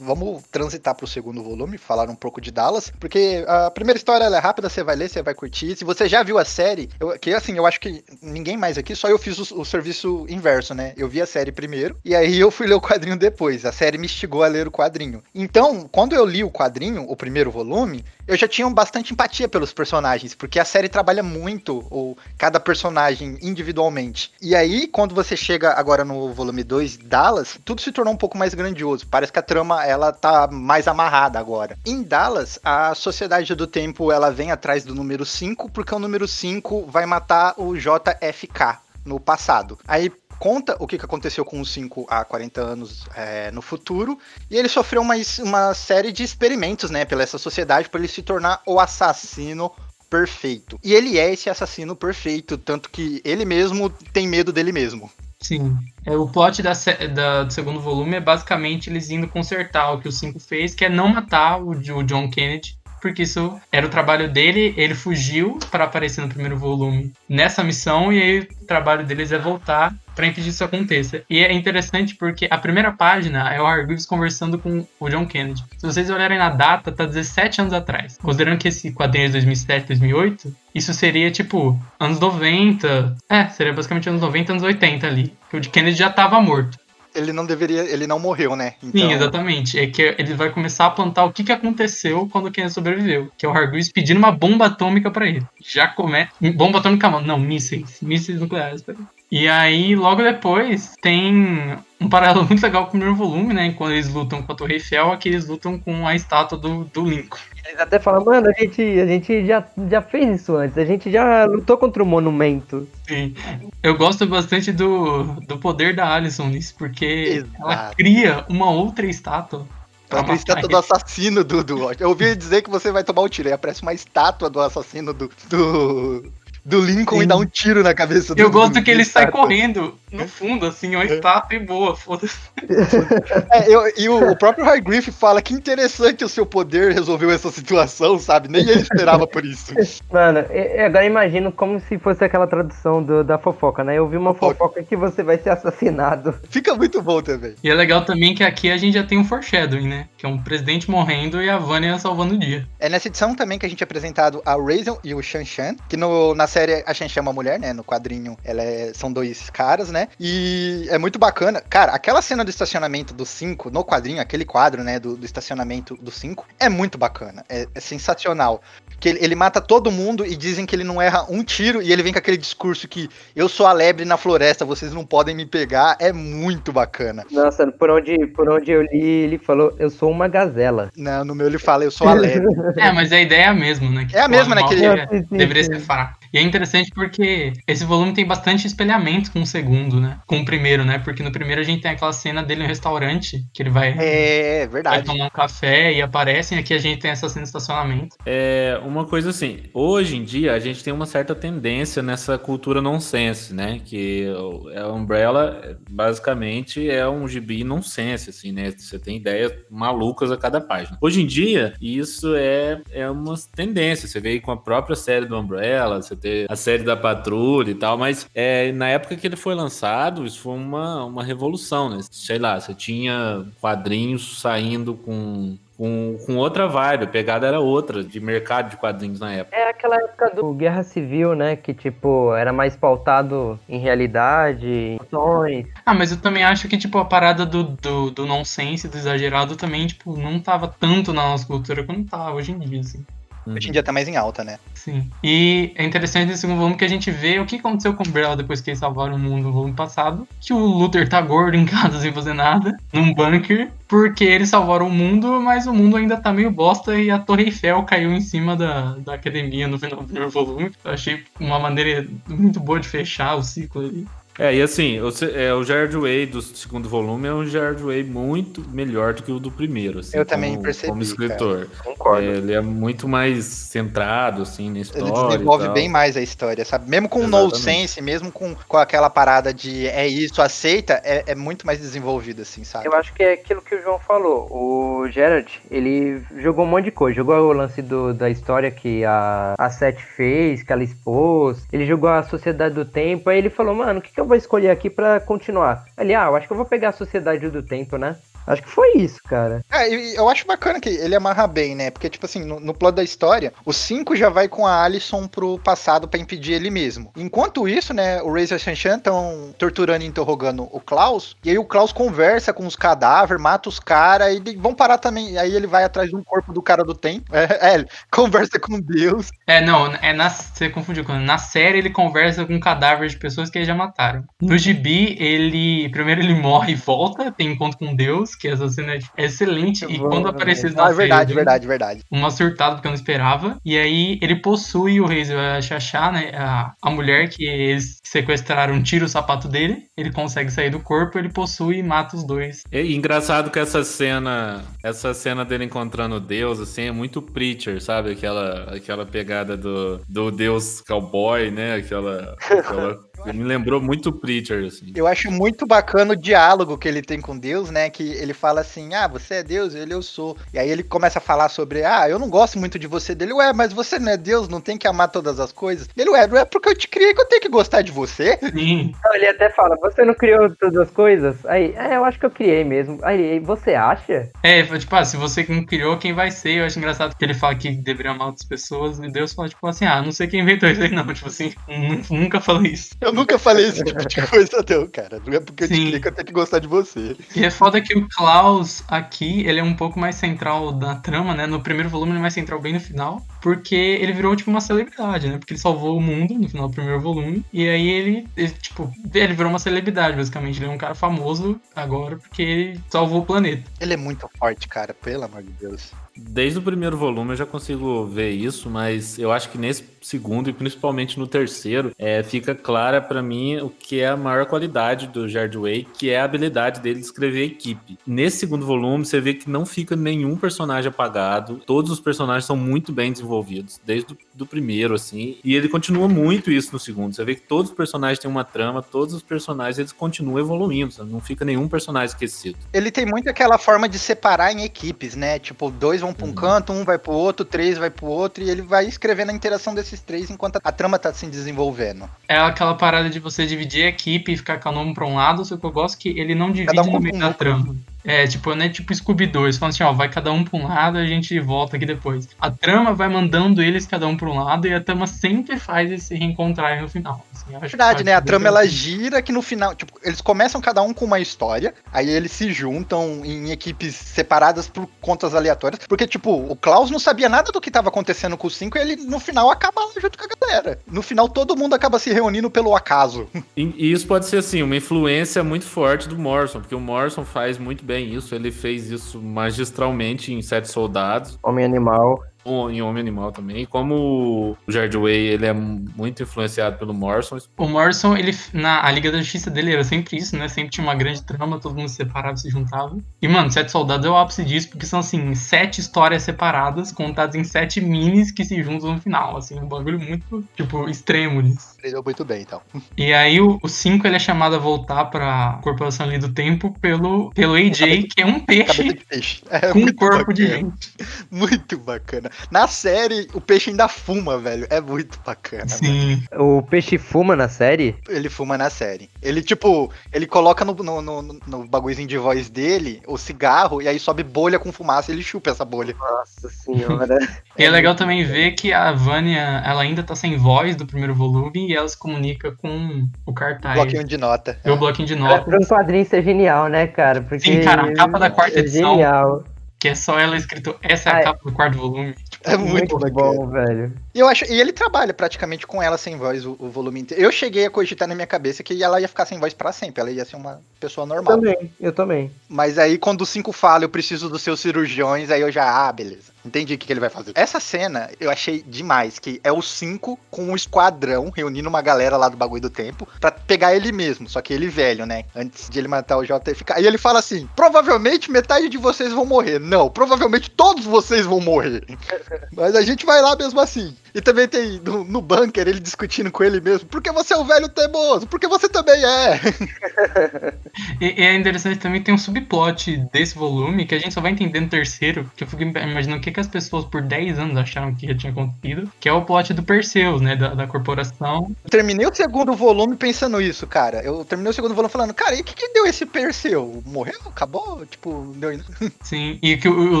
Vamos transitar pro segundo volume, falar um pouco de Dallas, porque a primeira história ela é rápida, você vai ler, você vai curtir. Se você já viu a série, eu, que assim, eu acho que ninguém mais aqui, só eu fiz o, o serviço inverso, né? Eu vi a série primeiro e aí eu fui ler o quadrinho depois. A série me instigou a ler o quadrinho. Então, quando eu li o quadrinho, o primeiro volume, eu já tinha bastante empatia pelos personagens, porque a série trabalha muito o, cada personagem individualmente. E aí, quando você chega agora no volume 2, Dallas, tudo se tornou um pouco mais grandioso. Parece que a trama ela tá mais amarrada agora. Em Dallas, a Sociedade do Tempo ela vem atrás do número 5, porque o número 5 vai matar o JFK no passado. Aí conta o que que aconteceu com o 5 há 40 anos é, no futuro. E ele sofreu uma, uma série de experimentos, né, pela essa sociedade, para ele se tornar o assassino perfeito. E ele é esse assassino perfeito, tanto que ele mesmo tem medo dele mesmo. Sim. É, o plot da, da- do segundo volume é basicamente eles indo consertar o que o 5 fez, que é não matar o, o John Kennedy, porque isso era o trabalho dele, ele fugiu para aparecer no primeiro volume nessa missão, e aí o trabalho deles é voltar para impedir isso aconteça. E é interessante porque a primeira página é o Hargreaves conversando com o John Kennedy. Se vocês olharem na data, tá 17 anos atrás. Considerando que esse quadrinho é de 2007, 2008, isso seria tipo anos 90. É, seria basicamente anos 90, anos 80 ali. Que o de Kennedy já tava morto. Ele não deveria, ele não morreu, né? Sim, exatamente. É que ele vai começar a plantar o que, que aconteceu quando o Kennedy sobreviveu. Que é o Hargreaves pedindo uma bomba atômica pra ele. Já começa. Bomba atômica, não, mísseis. Mísseis nucleares pra ele. E aí, logo depois, tem um paralelo muito legal com o primeiro volume, né? Quando eles lutam com a Torre Eiffel, aqui eles lutam com a estátua do, do Lincoln. Eles até falam, mano, a gente, a gente já, já fez isso antes, a gente já lutou contra o monumento. Sim. Eu gosto bastante do, do poder da Alison nisso, porque Exato. ela cria uma outra estátua. pra Uma estátua do assassino do, do. Eu ouvi dizer que você vai tomar um tiro. Aí aparece uma estátua do assassino do. do, do Lincoln Sim. e dá um tiro na cabeça do Eu gosto do- que ele sai correndo no fundo, assim, uma estátua e boa, foda-se. É, eu- e o, o próprio Hargreaves fala que interessante o seu poder resolveu essa situação, sabe? Nem ele esperava por isso. Mano, agora imagino como se fosse aquela tradução do- da fofoca, né? Eu vi uma Fofoca. fofoca que você vai ser assassinado. Fica muito bom também. E é legal também que aqui a gente já tem um foreshadowing, né? Que é um presidente morrendo e a Vânia salvando o dia. É nessa edição também que a gente é apresentado a Raisin e o Shan Shan, que no, na série a Shan Shan é uma mulher, né? No quadrinho ela é- são dois caras, né? E é muito bacana. Cara, aquela cena do estacionamento do 5, no quadrinho, aquele quadro, né? Do, do estacionamento do 5, é muito bacana. É, é sensacional. Que ele, ele mata todo mundo e dizem que ele não erra um tiro e ele vem com aquele discurso que eu sou a lebre na floresta, vocês não podem me pegar. É muito bacana. Nossa, por onde, por onde eu li, ele falou, eu sou uma gazela. Não, no meu ele fala, eu sou a lebre. É, mas a ideia é a mesma, né? Que É a mesma, né, que ele- deveria- deveria ser fraco. E é interessante porque esse volume tem bastante espelhamento com o segundo, né? Com o primeiro, né? Porque no primeiro a gente tem aquela cena dele no restaurante, que ele vai, É vai verdade. tomar um café e aparecem. Aqui a gente tem essa cena de estacionamento. É uma coisa assim, hoje em dia a gente tem uma certa tendência nessa cultura nonsense, né? Que o- a Umbrella basicamente é um gibi nonsense, assim, né? Você tem ideias malucas a cada página. Hoje em dia, isso é, é uma tendência. Você vê aí com a própria série do Umbrella, você tem a série da Patrulha e tal, mas é, na época que ele foi lançado, isso foi uma, uma revolução, né? Sei lá, você tinha quadrinhos saindo com com, com outra vibe. A pegada era outra, de mercado de quadrinhos na época. É aquela época do Guerra Civil, né? Que, tipo, era mais pautado em realidade, ações. Ah, mas eu também acho que, tipo, a parada do, do, do nonsense, do exagerado, também, tipo, não tava tanto na nossa cultura quanto tá hoje em dia, assim. Hoje em dia tá mais em alta, né? Sim. E é interessante nesse segundo volume que a gente vê o que aconteceu com o Umbrella depois que eles salvaram o mundo no volume passado. Que o Luther tá gordo em casa sem fazer nada, num bunker, porque eles salvaram o mundo, mas o mundo ainda tá meio bosta e a Torre Eiffel caiu em cima da, da academia no final do primeiro volume. Eu achei uma maneira muito boa de fechar o ciclo ali. É, e assim, o, é, o Gerard Way do segundo volume é um Gerard Way muito melhor do que o do primeiro. Assim, Eu também como, percebi, Como escritor. Concordo. É, ele é muito mais centrado, assim, na história. Ele desenvolve bem mais a história, sabe? Mesmo com o Exatamente. nonsense, mesmo com, com aquela parada de é isso, aceita, é, é muito mais desenvolvido, assim, sabe? Eu acho que é aquilo que o João falou. O Gerard, ele jogou um monte de coisa. Jogou o lance do, da história que a, a Seth fez, que ela expôs. Ele jogou a Sociedade do Tempo. Aí ele falou, mano, o que, que eu vou escolher aqui pra continuar? Ele, ah, eu acho que eu vou pegar a Sociedade do Tempo, né? Acho que foi isso, cara. É, e eu acho bacana que ele amarra bem, né? Porque, tipo assim, no, no plot da história, o 5 já vai com a Alison pro passado pra impedir ele mesmo. Enquanto isso, né, o Razor e Shanshan estão torturando e interrogando o Klaus, e aí o Klaus conversa com os cadáveres, mata os caras, e vão parar também. Aí ele vai atrás de um corpo do cara do tempo. É, é, ele conversa com Deus. É, não, é na, você confundiu com na série ele conversa com cadáveres de pessoas que eles já mataram. No gibi, ele primeiro ele morre e volta, tem encontro com Deus, que essa cena é excelente e Vou- quando apareceu Ah, na é verdade, série, verdade, verdade. uma surtada porque eu não esperava. E aí ele possui o a Xaxá, né? A, a mulher que eles sequestraram, tira o sapato dele, ele consegue sair do corpo, ele possui e mata os dois. É engraçado que essa cena, essa cena dele encontrando Deus, assim, é muito Preacher, sabe? Aquela, aquela pegada do, do Deus cowboy, né? Aquela, aquela me lembrou muito Preacher, assim. Eu acho muito bacana o diálogo que ele tem com Deus, né? Que ele fala assim: Ah, você é Deus, ele eu sou. E aí ele começa a falar sobre: Ah, eu não gosto muito de você dele. Ué, mas você não é Deus, não tem que amar todas as coisas. Ele, ué, não é porque eu te criei que eu tenho que gostar de você. Sim. Não, ele até fala, você não criou todas as coisas? Aí, é, eu acho que eu criei mesmo. Aí, ele, você acha? É, tipo, ah, se você não criou, quem vai ser? Eu acho engraçado que ele fala que deveria amar outras pessoas, e Deus fala, tipo assim, ah, não sei quem inventou isso aí, não. Tipo assim, nu- nunca falei isso. Eu nunca falei esse tipo de coisa, não, cara. Não é porque eu te Sim. que eu tenho que gostar de você. E é foda que o Klaus aqui, ele é um pouco mais central da trama, né? No primeiro volume ele é mais central bem no final, porque ele virou tipo uma celebridade, né? Porque ele salvou o mundo no final do primeiro volume, e aí ele, ele, tipo, ele virou uma celebridade, basicamente. Ele é um cara famoso agora porque ele salvou o planeta. Ele é muito forte, cara, pelo amor de Deus. Desde o primeiro volume eu já consigo ver isso, mas eu acho que nesse segundo e principalmente no terceiro, é, fica clara pra mim o que é a maior qualidade do Jared Way, que é a habilidade dele de escrever equipe. Nesse segundo volume, você vê que não fica nenhum personagem apagado, todos os personagens são muito bem desenvolvidos, desde o primeiro, assim, e ele continua muito isso no segundo. Você vê que todos os personagens têm uma trama, todos os personagens eles continuam evoluindo, sabe? não fica nenhum personagem esquecido. Ele tem muito aquela forma de separar em equipes, né? Tipo, dois vão pra um Uhum. canto, um vai pro outro, três vai pro outro, e ele vai escrevendo a interação desses três enquanto a trama tá se desenvolvendo. É aquela parada de você dividir a equipe e ficar cada um pra um lado, só que eu gosto que ele não divide um no com meio um da trama. É, tipo, não é tipo Scooby-Doo, eles falam assim, ó, vai cada um pra um lado, a gente volta aqui depois. A trama vai mandando eles cada um pra um lado e a trama sempre faz eles se reencontrarem no final. assim, Verdade, né? A bem trama ela assim. gira que no final, tipo, eles começam cada um com uma história, aí eles se juntam em equipes separadas por contas aleatórias, porque tipo, o Klaus não sabia nada do que tava acontecendo com os cinco, e ele no final acaba lá junto com a galera. No final todo mundo acaba se reunindo pelo acaso. E e isso pode ser assim, uma influência muito forte do Morrison, porque o Morrison faz muito bem isso, ele fez isso magistralmente em Sete Soldados, Homem Animal. ou em Homem Animal também. Como o Jared Way, ele é muito influenciado pelo Morrison, O Morrison, ele, na a Liga da Justiça dele era sempre isso, né? Sempre tinha uma grande trama, todo mundo se separava e se juntava. E, mano, Sete Soldados é o ápice disso, porque são, assim, sete histórias separadas, contadas em sete minis que se juntam no final. Assim, um bagulho muito, tipo, extremo nisso. Entendeu muito bem, então. E aí o 5 ele é chamado a voltar pra Corporação ali do Tempo pelo, pelo AJ, que é um peixe de peixe. É com um corpo de bacana. gente. Muito bacana. Na série, o peixe ainda fuma, velho. É muito bacana. mano. Sim. O peixe fuma na série? Ele fuma na série. Ele, tipo, ele coloca no, no, no, no bagulhozinho de voz dele o cigarro e aí sobe bolha com fumaça e ele chupa essa bolha. Nossa senhora. E é legal também ver que a Vânia, ela ainda tá sem voz do primeiro volume e ela se comunica com o cartaz. Bloquinho de nota. E o bloquinho de Era notas, pra um quadrinho ser genial, né, cara? Porque Sim, cara, a capa da quarta é edição. Genial. que é só ela escrito, essa é a é. capa do quarto volume. É muito, Muito bom, velho. E eu acho, e ele trabalha praticamente com ela sem voz o, o volume inteiro. Eu cheguei a cogitar na minha cabeça que ela ia ficar sem voz pra sempre, ela ia ser uma pessoa normal. Também, eu também. Mas aí quando o 5 fala, eu preciso dos seus cirurgiões, aí eu já, ah, beleza. Entendi o que, que ele vai fazer. Essa cena eu achei demais, que é o 5 com um esquadrão reunindo uma galera lá do bagulho do tempo pra pegar ele mesmo, só que ele velho, né? Antes de ele matar o JFK. Aí ele fala assim: provavelmente metade de vocês vão morrer. Não, provavelmente todos vocês vão morrer. Mas a gente vai lá mesmo assim. E também tem no, no bunker ele discutindo com ele mesmo. Porque você é um velho teimoso? Porque você também é. E, e é interessante também tem um subplot desse volume que a gente só vai entender no terceiro, que eu fico imaginando o que, que as pessoas por 10 anos acharam que já tinha acontecido, que é o plot do Perseus, né, da, da corporação. Eu terminei o segundo volume pensando isso, cara. Eu terminei o segundo volume falando, cara, e o que, que deu esse Perseu? Morreu? Acabou? Tipo, deu. Sim, e que o, o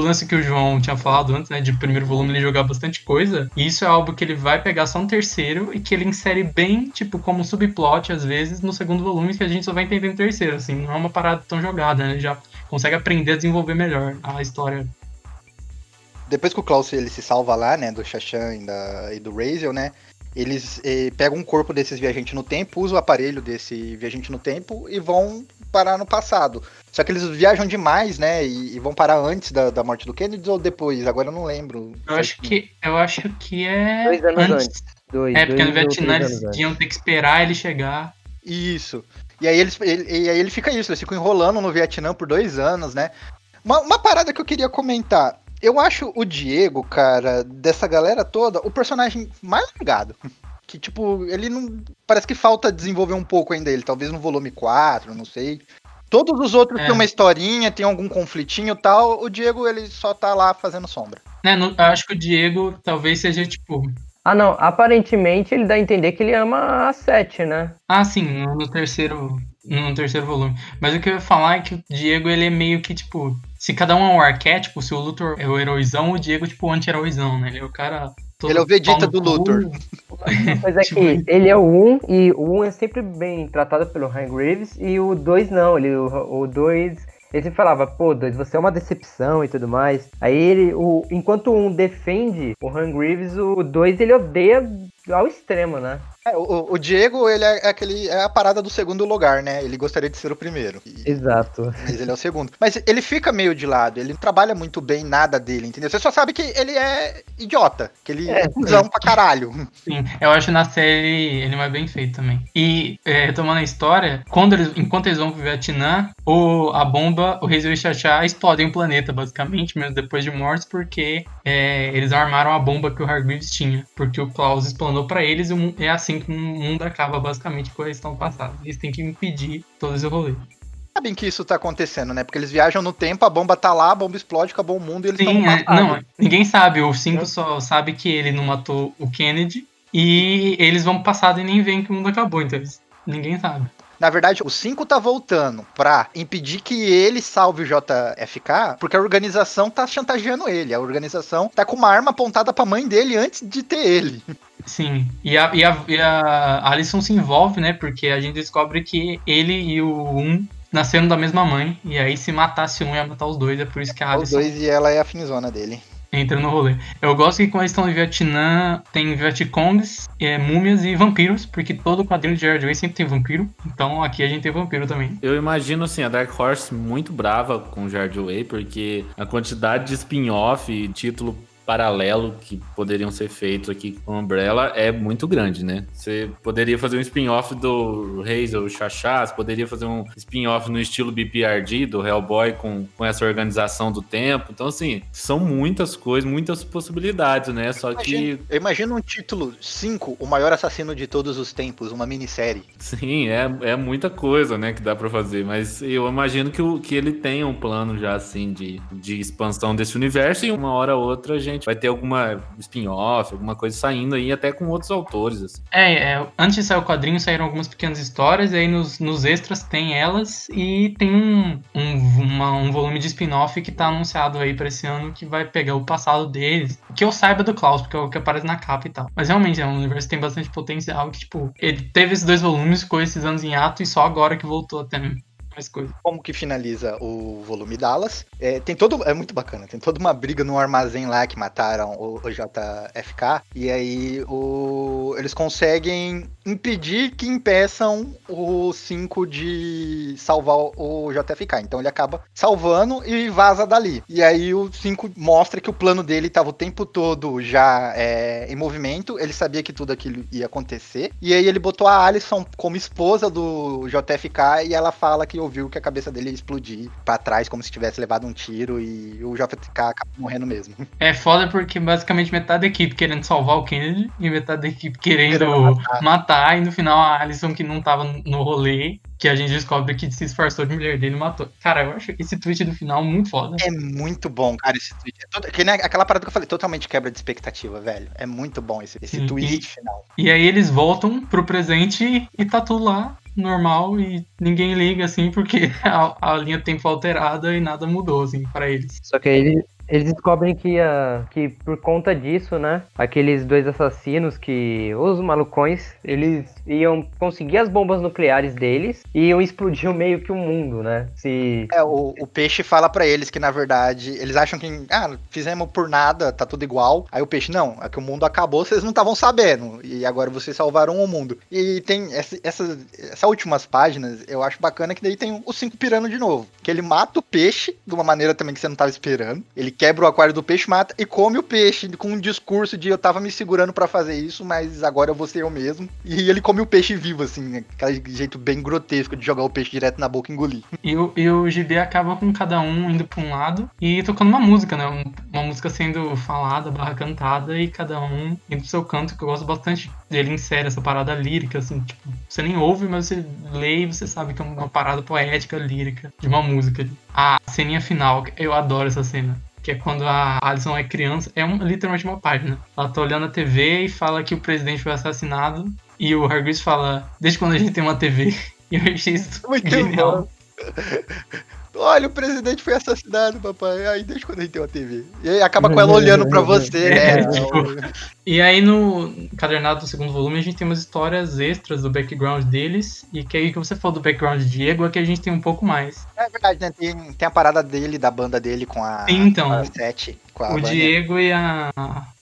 lance que o João tinha falado antes, né, de primeiro volume ele jogar bastante coisa, e isso é algo que ele vai pegar só no terceiro e que ele insere bem, tipo, como subplot, às vezes, no segundo volume, que a gente só vai entender no terceiro, assim, não é uma parada tão jogada, né, ele já consegue aprender a desenvolver melhor a história. Depois que o Klaus ele se salva lá, né, do Shashan e, e do Razel, né? Eles eh, pegam um corpo desses viajantes no tempo, usam o aparelho desse viajante no tempo e vão parar no passado. Só que eles viajam demais, né? E, e vão parar antes da, da morte do Kennedy ou depois? Agora eu não lembro. Eu acho que, eu acho que é Dois anos antes. Dois, É, porque dois no Vietnã eles antes. iam ter que esperar ele chegar. Isso. E aí, eles, ele, e aí ele fica isso, eles ficam enrolando no Vietnã por dois anos, né? Uma, uma parada que eu queria comentar. Eu acho o Diego, cara, dessa galera toda, o personagem mais largado. Que, tipo, ele não. Parece que falta desenvolver um pouco ainda ele. Talvez no volume 4, não sei. Todos os outros É. têm uma historinha, tem algum conflitinho e tal. O Diego, ele só tá lá fazendo sombra. Né, no- eu acho que o Diego talvez seja tipo. Ah, não. Aparentemente ele dá a entender que ele ama a Sete, né? Ah, sim, no, no terceiro. No terceiro volume. Mas o que eu ia falar é que o Diego, ele é meio que, tipo. Se cada um é um arquétipo, se o Luthor é o heroizão, o Diego é tipo o anti-heroizão, né? Ele é o cara. todo Ele é o Vegeta do. Luthor. Mas é Tipo, que ele é o 1 e o 1 é sempre bem tratado pelo Ryan Graves e o 2 não. Ele, o 2. Ele sempre falava, pô, 2, você é uma decepção e tudo mais. Aí ele, o, enquanto o 1 defende o Ryan Graves, o 2 ele odeia ao extremo, né? É, o, o Diego, ele é aquele. É a parada do segundo lugar, né? Ele gostaria de ser o primeiro. E- Exato. Mas ele é o segundo. Mas ele fica meio de lado, ele não trabalha muito bem nada dele, entendeu? Você só sabe que ele é idiota, que ele é, É. cuzão pra caralho. Sim, eu acho na série ele mais bem feito também. E, é, retomando a história, quando eles, enquanto eles vão pro Vietnã, o, a bomba, o Reis e o Xaxá explodem o planeta, basicamente, mesmo depois de mortos, porque é, eles armaram a bomba que o Hargreaves tinha. Porque o Klaus explanou pra eles e é assim que o mundo acaba, basicamente, com a questão passada. Eles têm que impedir todo esse rolê. Sabem que isso tá acontecendo, né? Porque eles viajam no tempo, a bomba tá lá, a bomba explode, acabou o mundo e eles Sim, é, não, ninguém sabe. O 5 só sabe que ele não matou o Kennedy. E eles vão pro passado e nem veem que o mundo acabou, então eles, ninguém sabe. Na verdade, o 5 tá voltando pra impedir que ele salve o JFK, porque a organização tá chantageando ele. A organização tá com uma arma apontada pra mãe dele antes de ter ele. Sim, e a, e, a, e a Alison se envolve, né? Porque a gente descobre que ele e o Um nasceram da mesma mãe. E aí, se matasse um, ia matar os dois. É por isso que a Os Alison dois e ela é a finzona dele. Entra no rolê. Eu gosto que quando eles estão no Vietnã, tem Vietcongs, é, múmias e vampiros. Porque todo quadrinho de Jared Way sempre tem vampiro. Então aqui a gente tem vampiro também. Eu imagino assim, a Dark Horse muito brava com o Jared Way, porque a quantidade de spin-off e título paralelo que poderiam ser feitos aqui com Umbrella é muito grande, né? Você poderia fazer um spin-off do Hazel Chachá, você poderia fazer um spin-off no estilo BPRD do Hellboy com, com essa organização do tempo. Então, assim, são muitas coisas, muitas possibilidades, né? Só que, Imagina- Eu imagino um título 5, o maior assassino de todos os tempos, uma minissérie. sim, é, é muita coisa, né, que dá pra fazer. Mas eu imagino que, o, que ele tenha um plano já, assim, de, de expansão desse universo e uma hora ou outra a gente provavelmente vai ter alguma spin-off, alguma coisa saindo aí, até com outros autores. Assim. É, é, antes de sair o quadrinho, saíram algumas pequenas histórias, e aí nos, nos extras tem elas, e tem um, um, uma- um volume de spin-off que tá anunciado aí pra esse ano, que vai pegar o passado deles. Que eu saiba do Klaus, porque é o que aparece na capa e tal. Mas realmente, é um universo que tem bastante potencial, que, tipo, ele teve esses dois volumes, ficou esses anos em ato, e só agora que voltou até mais coisa. como que finaliza o volume Dallas. É, tem todo. É muito bacana. Tem toda uma briga no armazém lá que mataram o, o JFK. E aí o, eles conseguem impedir que impeçam o 5 de salvar o JFK. Então ele acaba salvando e vaza dali. E aí o 5 mostra que o plano dele estava o tempo todo já é, em movimento. Ele sabia que tudo aquilo ia acontecer. E aí ele botou a Alison como esposa do JFK e ela fala que ouviu que a cabeça dele ia explodir pra trás, como se tivesse levado um tiro e o JFK acaba morrendo mesmo. É foda porque basicamente metade da equipe querendo salvar o Kennedy e metade da equipe querendo Querendo matar. matar. e no final a Alison que não tava no rolê, que a gente descobre que se disfarçou de mulher dele e matou. Cara, eu acho esse tweet do final muito foda. É muito bom, cara, esse tweet. É todo- que nem aquela parada que eu falei, totalmente quebra de expectativa, velho. É muito bom esse, esse Sim, twist e- final. E aí eles voltam pro presente e tá tudo lá, normal, e ninguém liga, assim, porque a, a linha do tempo alterada e nada mudou, assim, pra eles. Só que aí eles, descobrem que, a, que por conta disso, né? Aqueles dois assassinos que. Os malucões, eles iam conseguir as bombas nucleares deles e iam explodir meio que o mundo, né? Se. É, o, o peixe fala pra eles que, na verdade, eles acham que, ah, fizemos por nada, tá tudo igual. Aí o peixe, não, é que o mundo acabou, vocês não estavam sabendo. E agora vocês salvaram o mundo. E tem essa, essa, essas últimas páginas, eu acho bacana que daí tem o cinco pirando de novo. Que ele mata o peixe de uma maneira também que você não tava esperando. Ele quebra o aquário do peixe, mata e come o peixe com um discurso de eu tava me segurando pra fazer isso, mas agora eu vou ser eu mesmo. E ele come o peixe vivo, assim, aquele jeito bem grotesco de jogar o peixe direto na boca e engolir. E o, e o GB acaba com cada um indo pra um lado e tocando uma música, né? Um- Uma música sendo falada, barra cantada, e cada um indo pro seu canto, que eu gosto bastante dele insere essa parada lírica, assim, tipo, você nem ouve, mas você lê e você sabe que é uma parada poética, lírica, de uma música. A ceninha final, eu adoro essa cena. Que é quando a Alison é criança, é um- literalmente uma página. Ela tá olhando a TV e fala que o presidente foi assassinado. E o Hargreaves fala, desde quando a gente tem uma TV? E eu achei isso Muito genial. bom. Olha, o presidente foi assassinado, papai. Aí deixa quando a gente tem uma TV. E aí acaba com ela olhando pra você, né? É, tipo, E aí no encadernado do segundo volume a gente tem umas histórias extras do background deles. E que aí que você falou do background de Diego, aqui a gente tem um pouco mais. É verdade, né? Tem, tem a parada dele, da banda dele com a, Sim, então. com a Sete. Com a o Vânia, Diego e a,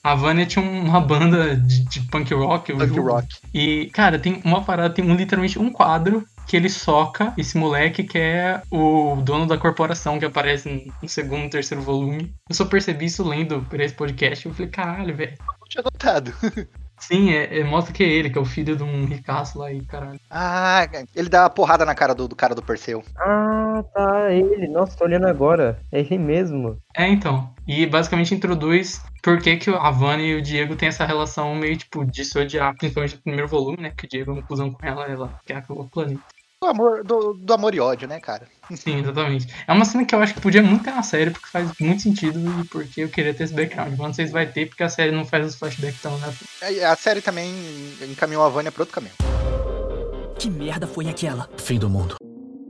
a Vânia tinham uma banda de, de punk rock. Punk. Rock. E, cara, tem uma parada, tem um, literalmente um quadro que ele soca esse moleque que é o dono da corporação que aparece no- segundo, terceiro volume. Eu só percebi isso lendo por esse podcast. Eu falei, caralho, velho. Não tinha notado. Sim, é, é- mostra que é ele, que é o filho de um ricaço lá e caralho. Ah, ele dá uma porrada na cara do, do cara do Perseu. Ah, tá, ele. Nossa, tô olhando agora. É ele mesmo. É, então. E basicamente introduz por que, que a Vânia e o Diego têm essa relação meio, tipo, de se odiar, principalmente no primeiro volume, né? Que o Diego é uma cuzão com ela, ela quer acabar o planeta. Do amor, do, do amor e ódio, né, cara? Sim, exatamente. É uma cena que eu acho que podia muito ter na série, porque faz muito sentido e porque eu queria ter esse background. Mas não sei se vai ter, porque a série não faz os flashbacks tão, né? A série também encaminhou a Vânia pra outro caminho. Que merda foi aquela? Fim do mundo.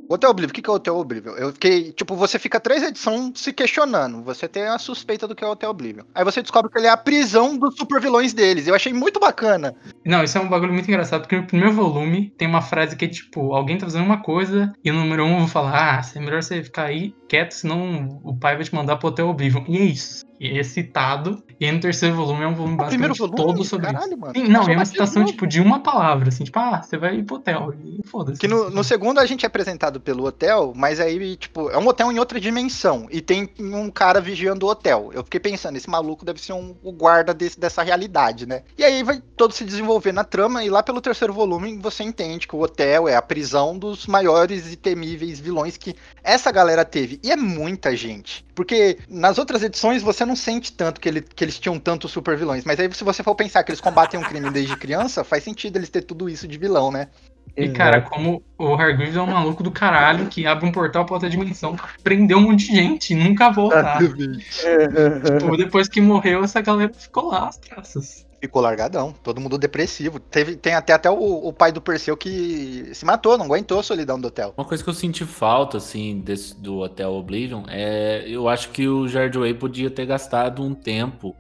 Hotel Oblivion, o que que é o Hotel Oblivion? Eu fiquei, tipo, você fica três edições se questionando. Você tem a suspeita do que é o Hotel Oblivion. Aí você descobre que ele é a prisão dos super vilões deles. Eu achei muito bacana. Não, isso é um bagulho muito engraçado, porque no primeiro volume tem uma frase que é tipo, alguém tá fazendo uma coisa e no número um vou falar, ah, é melhor você ficar aí quieto, senão o pai vai te mandar pro Hotel Oblivion. E é isso. E é citado. E no terceiro volume é um volume O primeiro basicamente volume? todo sobre Caralho, isso. mano. Sim, não, Só é uma citação, de tipo, de uma palavra, assim, tipo, ah, você vai ir pro hotel. E foda-se. Que no, no segundo a gente é apresentado pelo hotel, mas aí, tipo, é um hotel em outra dimensão. E tem um cara vigiando o hotel. Eu fiquei pensando, esse maluco deve ser um, o guarda desse- dessa realidade, né? E aí vai todo se desenvolver na trama, e lá pelo terceiro volume você entende que o hotel é a prisão dos maiores e temíveis vilões que essa galera teve. E é muita gente. Porque nas outras edições você não sente tanto que, ele- que eles tinham tantos super vilões. Mas aí, se você for pensar que eles combatem um crime desde criança, faz sentido eles ter tudo isso de vilão, né? E, cara, como o Hargreaves é um maluco do caralho que abre um portal pra outra dimensão, prendeu um monte de gente e nunca voltar. tipo, depois que morreu, essa galera ficou lá, as traças. Ficou largadão, todo mundo depressivo. Teve, tem até, até o, o pai do Perseu que se matou, não aguentou a solidão do hotel. Uma coisa que eu senti falta, assim, desse, do Hotel Oblivion é. Eu acho que o Jared Way podia ter gastado um tempo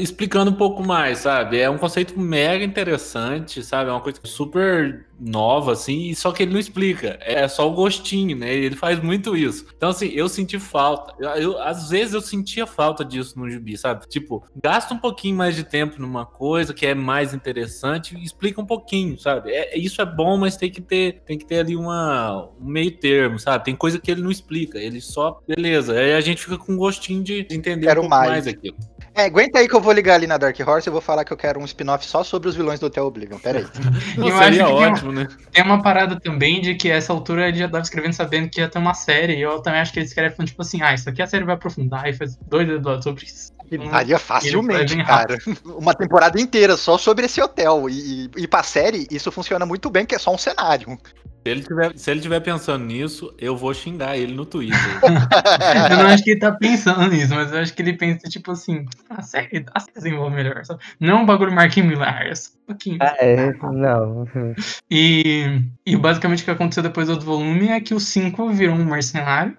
explicando um pouco mais, sabe? É um conceito mega interessante, sabe? É uma coisa super nova, assim, e só que ele não explica. É só o gostinho, né? Ele faz muito isso. Então, assim, eu senti falta. Eu, eu- às vezes eu sentia falta disso no gibi, sabe? Tipo, gasta um pouquinho mais de tempo numa coisa que é mais interessante e explica um pouquinho, sabe? É, isso é bom, mas tem que ter, tem que ter ali uma, um meio termo, sabe? Tem coisa que ele não explica, ele só, beleza. Aí a gente fica com gostinho de entender Quero um pouco mais. mais, aquilo. É, aguenta aí que eu vou ligar ali na Dark Horse e vou falar que eu quero um spin-off só sobre os vilões do Hotel Oblivion. Pera aí. Não, seria que tem um- ótimo, né? Tem uma parada também de que essa altura ele já tava escrevendo sabendo que ia ter uma série. E eu também acho que ele escreve falando, tipo assim, ah, isso aqui a série vai aprofundar e faz dois episódios sobre isso. Hum, Daria facilmente, cara. Uma temporada inteira só sobre esse hotel. E, e, e pra série, isso funciona muito bem, porque é só um cenário. Se ele, tiver, se ele tiver pensando nisso, eu vou xingar ele no Twitter. Eu não acho que ele tá pensando nisso, mas eu acho que ele pensa, tipo assim, a série dá se desenvolver melhor. Sabe? Não é um bagulho Mark Millar, é só um pouquinho. Ah, é, não. E, e basicamente o que aconteceu depois do outro volume é que o 5 virou um mercenário,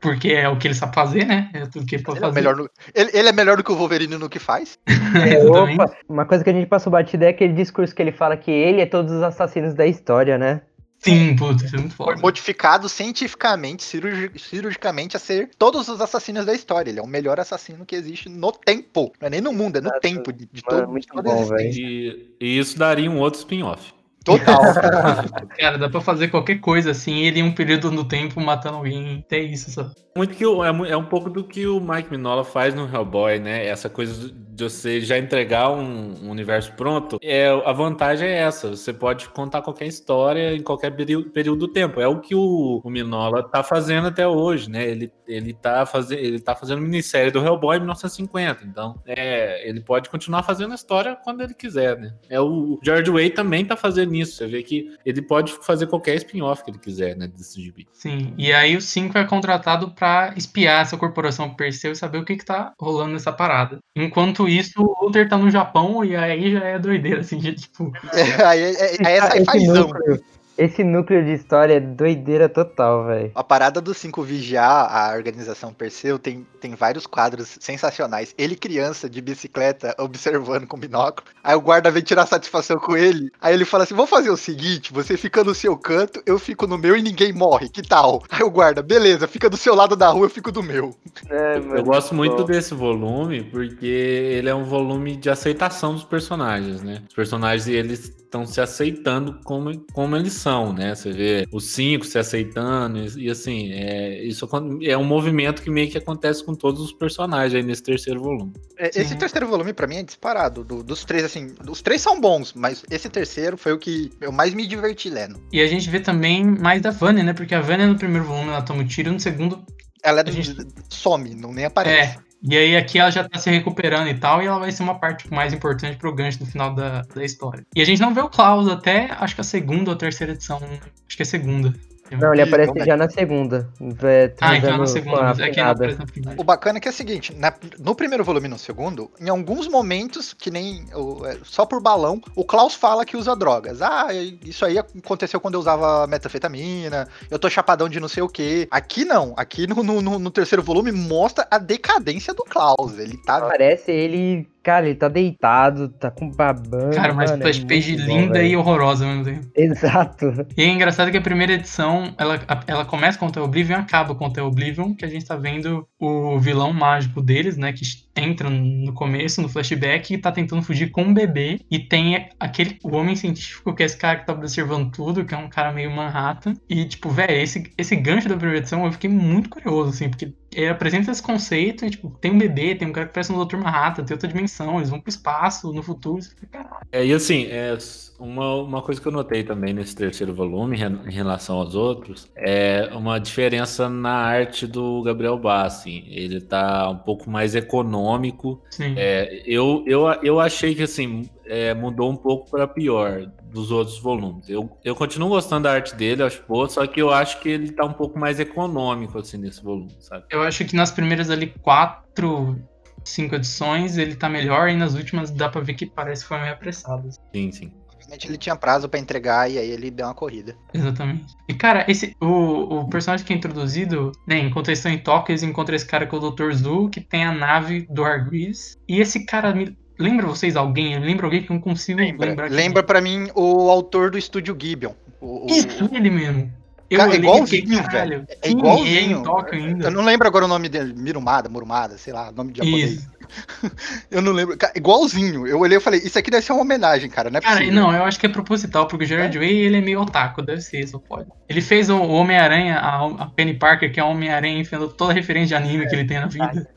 porque é o que ele sabe fazer, né? É tudo que ele pode Ele é, fazer. melhor no- ele- ele é melhor do que o Wolverine no que faz. É, Exatamente. opa, uma coisa que a gente passou batida é aquele discurso que ele fala que ele é todos os assassinos da história, né? Sim, puta, isso é muito Foi foda. modificado cientificamente, cirurgi- cirurgicamente, a ser todos os assassinos da história. Ele é o melhor assassino que existe no tempo. Não é nem no mundo, é no Nossa, tempo de, de mano, todo, bom, existência. e, e isso daria um outro spin-off. Total. Cara, dá pra fazer qualquer coisa assim, ele em um período no tempo matando alguém, até isso, sabe? Muito que o- é, é um pouco do que o Mike Minola faz no Hellboy, né? Essa coisa de você já entregar um, um universo pronto. É, a vantagem é essa: você pode contar qualquer história em qualquer período, período do tempo. É o que o, o Minola tá fazendo até hoje, né? Ele, ele, tá, faze, ele tá fazendo minissérie do Hellboy em 1950. Então, é, ele pode continuar fazendo a história quando ele quiser, né? É, o George Way também tá fazendo isso. Você vê que ele pode fazer qualquer spin-off que ele quiser, né? Desse gibi. Sim, e aí o 5 é contratado pra espiar essa corporação Perseu e saber o que que tá rolando nessa parada. Enquanto isso, o Luther tá no Japão e aí já é doideira, assim, de, tipo... aí, é- é esse, sci-fizão. núcleo, esse núcleo de história é doideira total, velho. A parada do 5 vigiar a organização Perseu tem, tem vários quadros sensacionais. Ele, criança, de bicicleta, observando com binóculo. Aí o guarda vem tirar satisfação com ele. Aí ele fala assim: vamos fazer o seguinte: você fica no seu canto, eu fico no meu e ninguém morre. Que tal? Aí o guarda, beleza, fica do seu lado da rua, eu fico do meu. É, Eu gosto muito bom. desse volume porque ele é um volume de aceitação dos personagens, né? Os personagens eles estão se aceitando como, como eles são, né? Você vê os cinco se aceitando e, e, assim, é, isso é um movimento que meio que acontece com todos os personagens aí nesse terceiro volume. É. Esse terceiro volume, pra mim, é disparado. Do- dos três, assim, os três são bons, mas esse terceiro foi o que eu mais me diverti lendo. E a gente vê também mais da Vânia, né? Porque a Vânia no primeiro volume ela toma um tiro, no segundo Ela é A gente- some, não nem aparece. É. E aí aqui ela já tá se recuperando e tal, e ela vai ser uma parte mais importante pro gancho no final da, da história. E a gente não vê o Klaus até, acho que a segunda ou terceira edição. Acho que é a segunda. Não, ele aparece já na segunda. É, Ah, então é na segunda, é que aparece na. O bacana é que é o seguinte, na- no primeiro volume e no segundo, em alguns momentos, que nem o- é, só por balão, o Klaus fala que usa drogas. Ah, isso aí aconteceu quando eu usava metafetamina, eu tô chapadão de não sei o que. Aqui não, aqui no, no- no- no terceiro volume mostra a decadência do Klaus. Ele tá. Aparece ele, cara, ele tá deitado, tá com babando. Cara, mas mano, é splash muito bom, linda velho. e horrorosa mesmo tempo. Exato. E é engraçado que a primeira edição, ela, ela começa com o The Oblivion e acaba com o The Oblivion, que a gente tá vendo o vilão mágico deles, né, que entra no começo, no flashback, e tá tentando fugir com um bebê, e tem aquele, o homem científico, que é esse cara que tá observando tudo, que é um cara meio Manhattan, e tipo, velho, esse, esse gancho da primeira edição eu fiquei muito curioso, assim, porque ele apresenta esse conceito, e tipo, tem um bebê, tem um cara que parece um Dr. Manhattan, tem outra dimensão, eles vão pro espaço, no futuro, você fica, caralho. É, e assim, é, uma, uma coisa que eu notei também nesse terceiro volume, em relação aos outros, é uma diferença na arte do Gabriel Bassi. Ele tá um pouco mais econômico. Sim. É, eu, eu, eu achei que assim, é, mudou um pouco para pior. Dos outros volumes. Eu, eu continuo gostando da arte dele, acho boa, só que eu acho que ele tá um pouco mais econômico, assim, nesse volume, sabe? Eu acho que nas primeiras ali quatro, cinco edições ele tá melhor e nas últimas dá pra ver que parece que foi meio apressado. Sim, sim. Provavelmente ele tinha prazo pra entregar e aí ele deu uma corrida. Exatamente. E cara, esse o, o personagem que é introduzido, né, enquanto eles estão em Tóquio, eles encontram esse cara que é o Dr. Zu, que tem a nave do Hargreaves. E esse cara me lembra vocês alguém? Lembra alguém que eu não consigo Lembra, lembrar. lembra pra mim o autor do estúdio Gibeon. O, o- Isso, ele mesmo. Eu Cara, é igualzinho, velho. É Sim, é igualzinho. em Tóquio ainda. Eu não lembro agora o nome dele. Mirumada, Murumada, sei lá, nome de japonês. Isso. Eu não lembro. Cara, igualzinho. Eu olhei e falei, isso aqui deve ser uma homenagem, cara. Não é Cara, possível. não, eu acho que é proposital, porque o Gerard Way, ele é meio otaku, deve ser, só pode. Ele fez o Homem-Aranha, a, a Penny Parker, que é o Homem-Aranha, enfiando toda a referência de anime que ele tem na vida.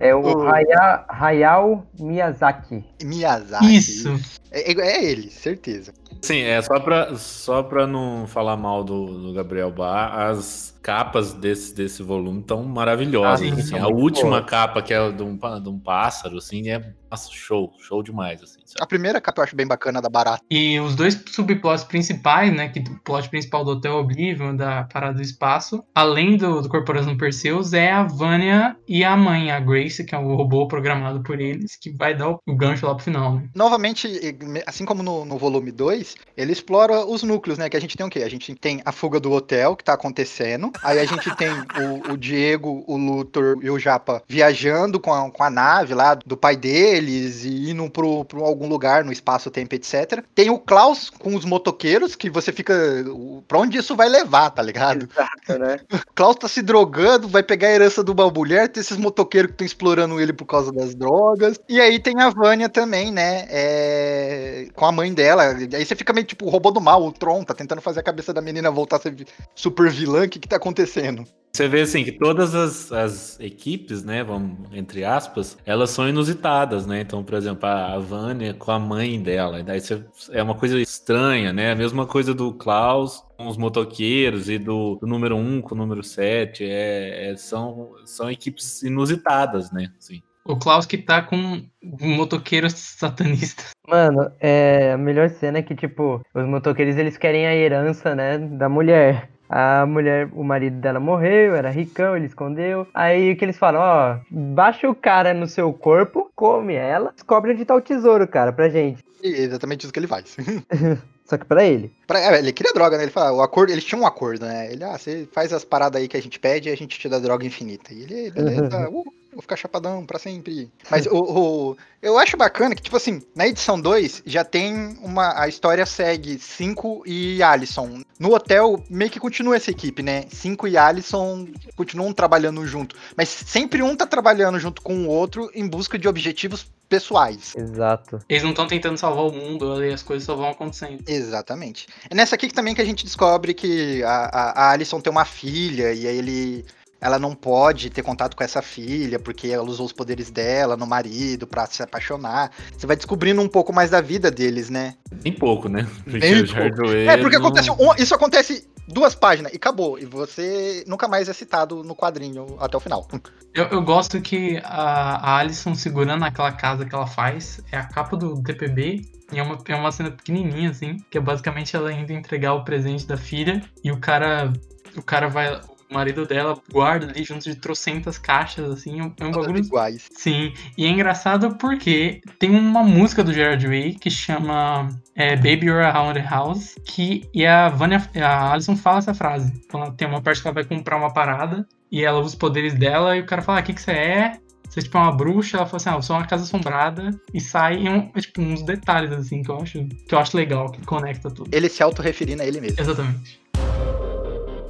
É o O- Haya- Hayao Miyazaki. Miyazaki. Isso. É, é- é ele, certeza. Sim, é só pra, só pra não falar mal do, do Gabriel Bar, as capas desse, desse volume estão maravilhosas. Ah, sim, assim. a última boas. capa, que é de um, de um pássaro, assim, é nossa, show, show demais. Assim? A primeira capa eu acho bem bacana da Barata. E os dois subplots principais, né? Que o plot principal do Hotel Oblivion, da Parada do Espaço, além do, do Corporação Perseus, é a Vanya e a mãe, a Grace, que é o robô programado por eles, que vai dar o, o gancho lá pro final, né? Novamente, assim como no, no volume 2, ele explora os núcleos, né? Que a gente tem o quê? A gente tem a fuga do hotel que tá acontecendo. Aí a gente tem o, o Diego, o Luthor e o Japa viajando com a, com a nave lá do pai deles e indo pro, pro algum lugar no espaço-tempo, etc. Tem o Klaus com os motoqueiros, que você fica. Pra onde isso vai levar, tá ligado? Exato, né? Klaus tá se drogando, vai pegar a herança de uma mulher, tem esses motoqueiros que estão explorando ele por causa das drogas. E aí tem a Vânia também, né? é, Com a mãe dela. Aí você fica meio tipo o robô do mal, o Tron, tá tentando fazer a cabeça da menina voltar a ser super vilã. O que que tá acontecendo? Você vê assim que todas as, as equipes, né, vamos entre aspas, elas são inusitadas, né? Então, por exemplo, a, a Vânia com a mãe dela, daí você, é uma coisa estranha, né? A mesma coisa do Klaus com os motoqueiros e do, do número 1 com o número 7, é, é- são, são equipes inusitadas, né? Assim. O Klaus que tá com motoqueiros satanistas. Mano, é, a melhor cena é que, tipo, os motoqueiros eles querem a herança, né, da mulher. A mulher, o marido dela morreu, era ricão, ele escondeu. Aí o que eles falam, ó, baixa o cara no seu corpo, come ela, descobre onde tá o tesouro, cara, pra gente. E é exatamente isso que ele faz. Só que pra ele. Pra- é, ele queria droga, né? Ele fala, o acordo, eles tinham um acordo, né? Ele, ah, você faz as paradas aí que a gente pede e a gente te dá droga infinita. E ele, beleza, uh, vou ficar chapadão pra sempre. Mas o, o- eu acho bacana que, tipo assim, na edição 2 já tem uma. A história segue 5 e Alisson. No hotel, meio que continua essa equipe, né? 5 e Alisson continuam trabalhando junto. Mas sempre um tá trabalhando junto com o outro em busca de objetivos pessoais. Exato. Eles não estão tentando salvar o mundo, ali as coisas só vão acontecendo. Exatamente. É nessa aqui que também que a gente descobre que a, a, a Alison tem uma filha e aí ele. Ela não pode ter contato com essa filha porque ela usou os poderes dela no marido pra se apaixonar. Você vai descobrindo um pouco mais da vida deles, né? Bem pouco, né? Porque Bem o Hardware É, porque não- acontece um- isso acontece duas páginas e acabou. E você nunca mais é citado no quadrinho até o final. Eu, eu gosto que a, a Alison segurando aquela casa que ela faz é a capa do TPB. E é uma, é uma cena pequenininha, assim, que é basicamente ela indo entregar o presente da filha. E o cara. O cara vai. O marido dela guarda ali junto de trocentas caixas, assim. É um Todas bagulho iguais. Sim, e é engraçado porque tem uma música do Gerard Way que chama é, Baby You're Around the House, que e a Vânia, a Alison fala essa frase. Quando ela tem uma parte que ela vai comprar uma parada e ela usa os poderes dela e o cara fala: ah, o que, que você é? Você é tipo uma bruxa, ela fala assim, ah, eu sou uma casa assombrada, e sai em um, é, tipo, uns detalhes assim que eu acho que eu acho legal, que conecta tudo. Ele se autorreferindo a ele mesmo. Exatamente.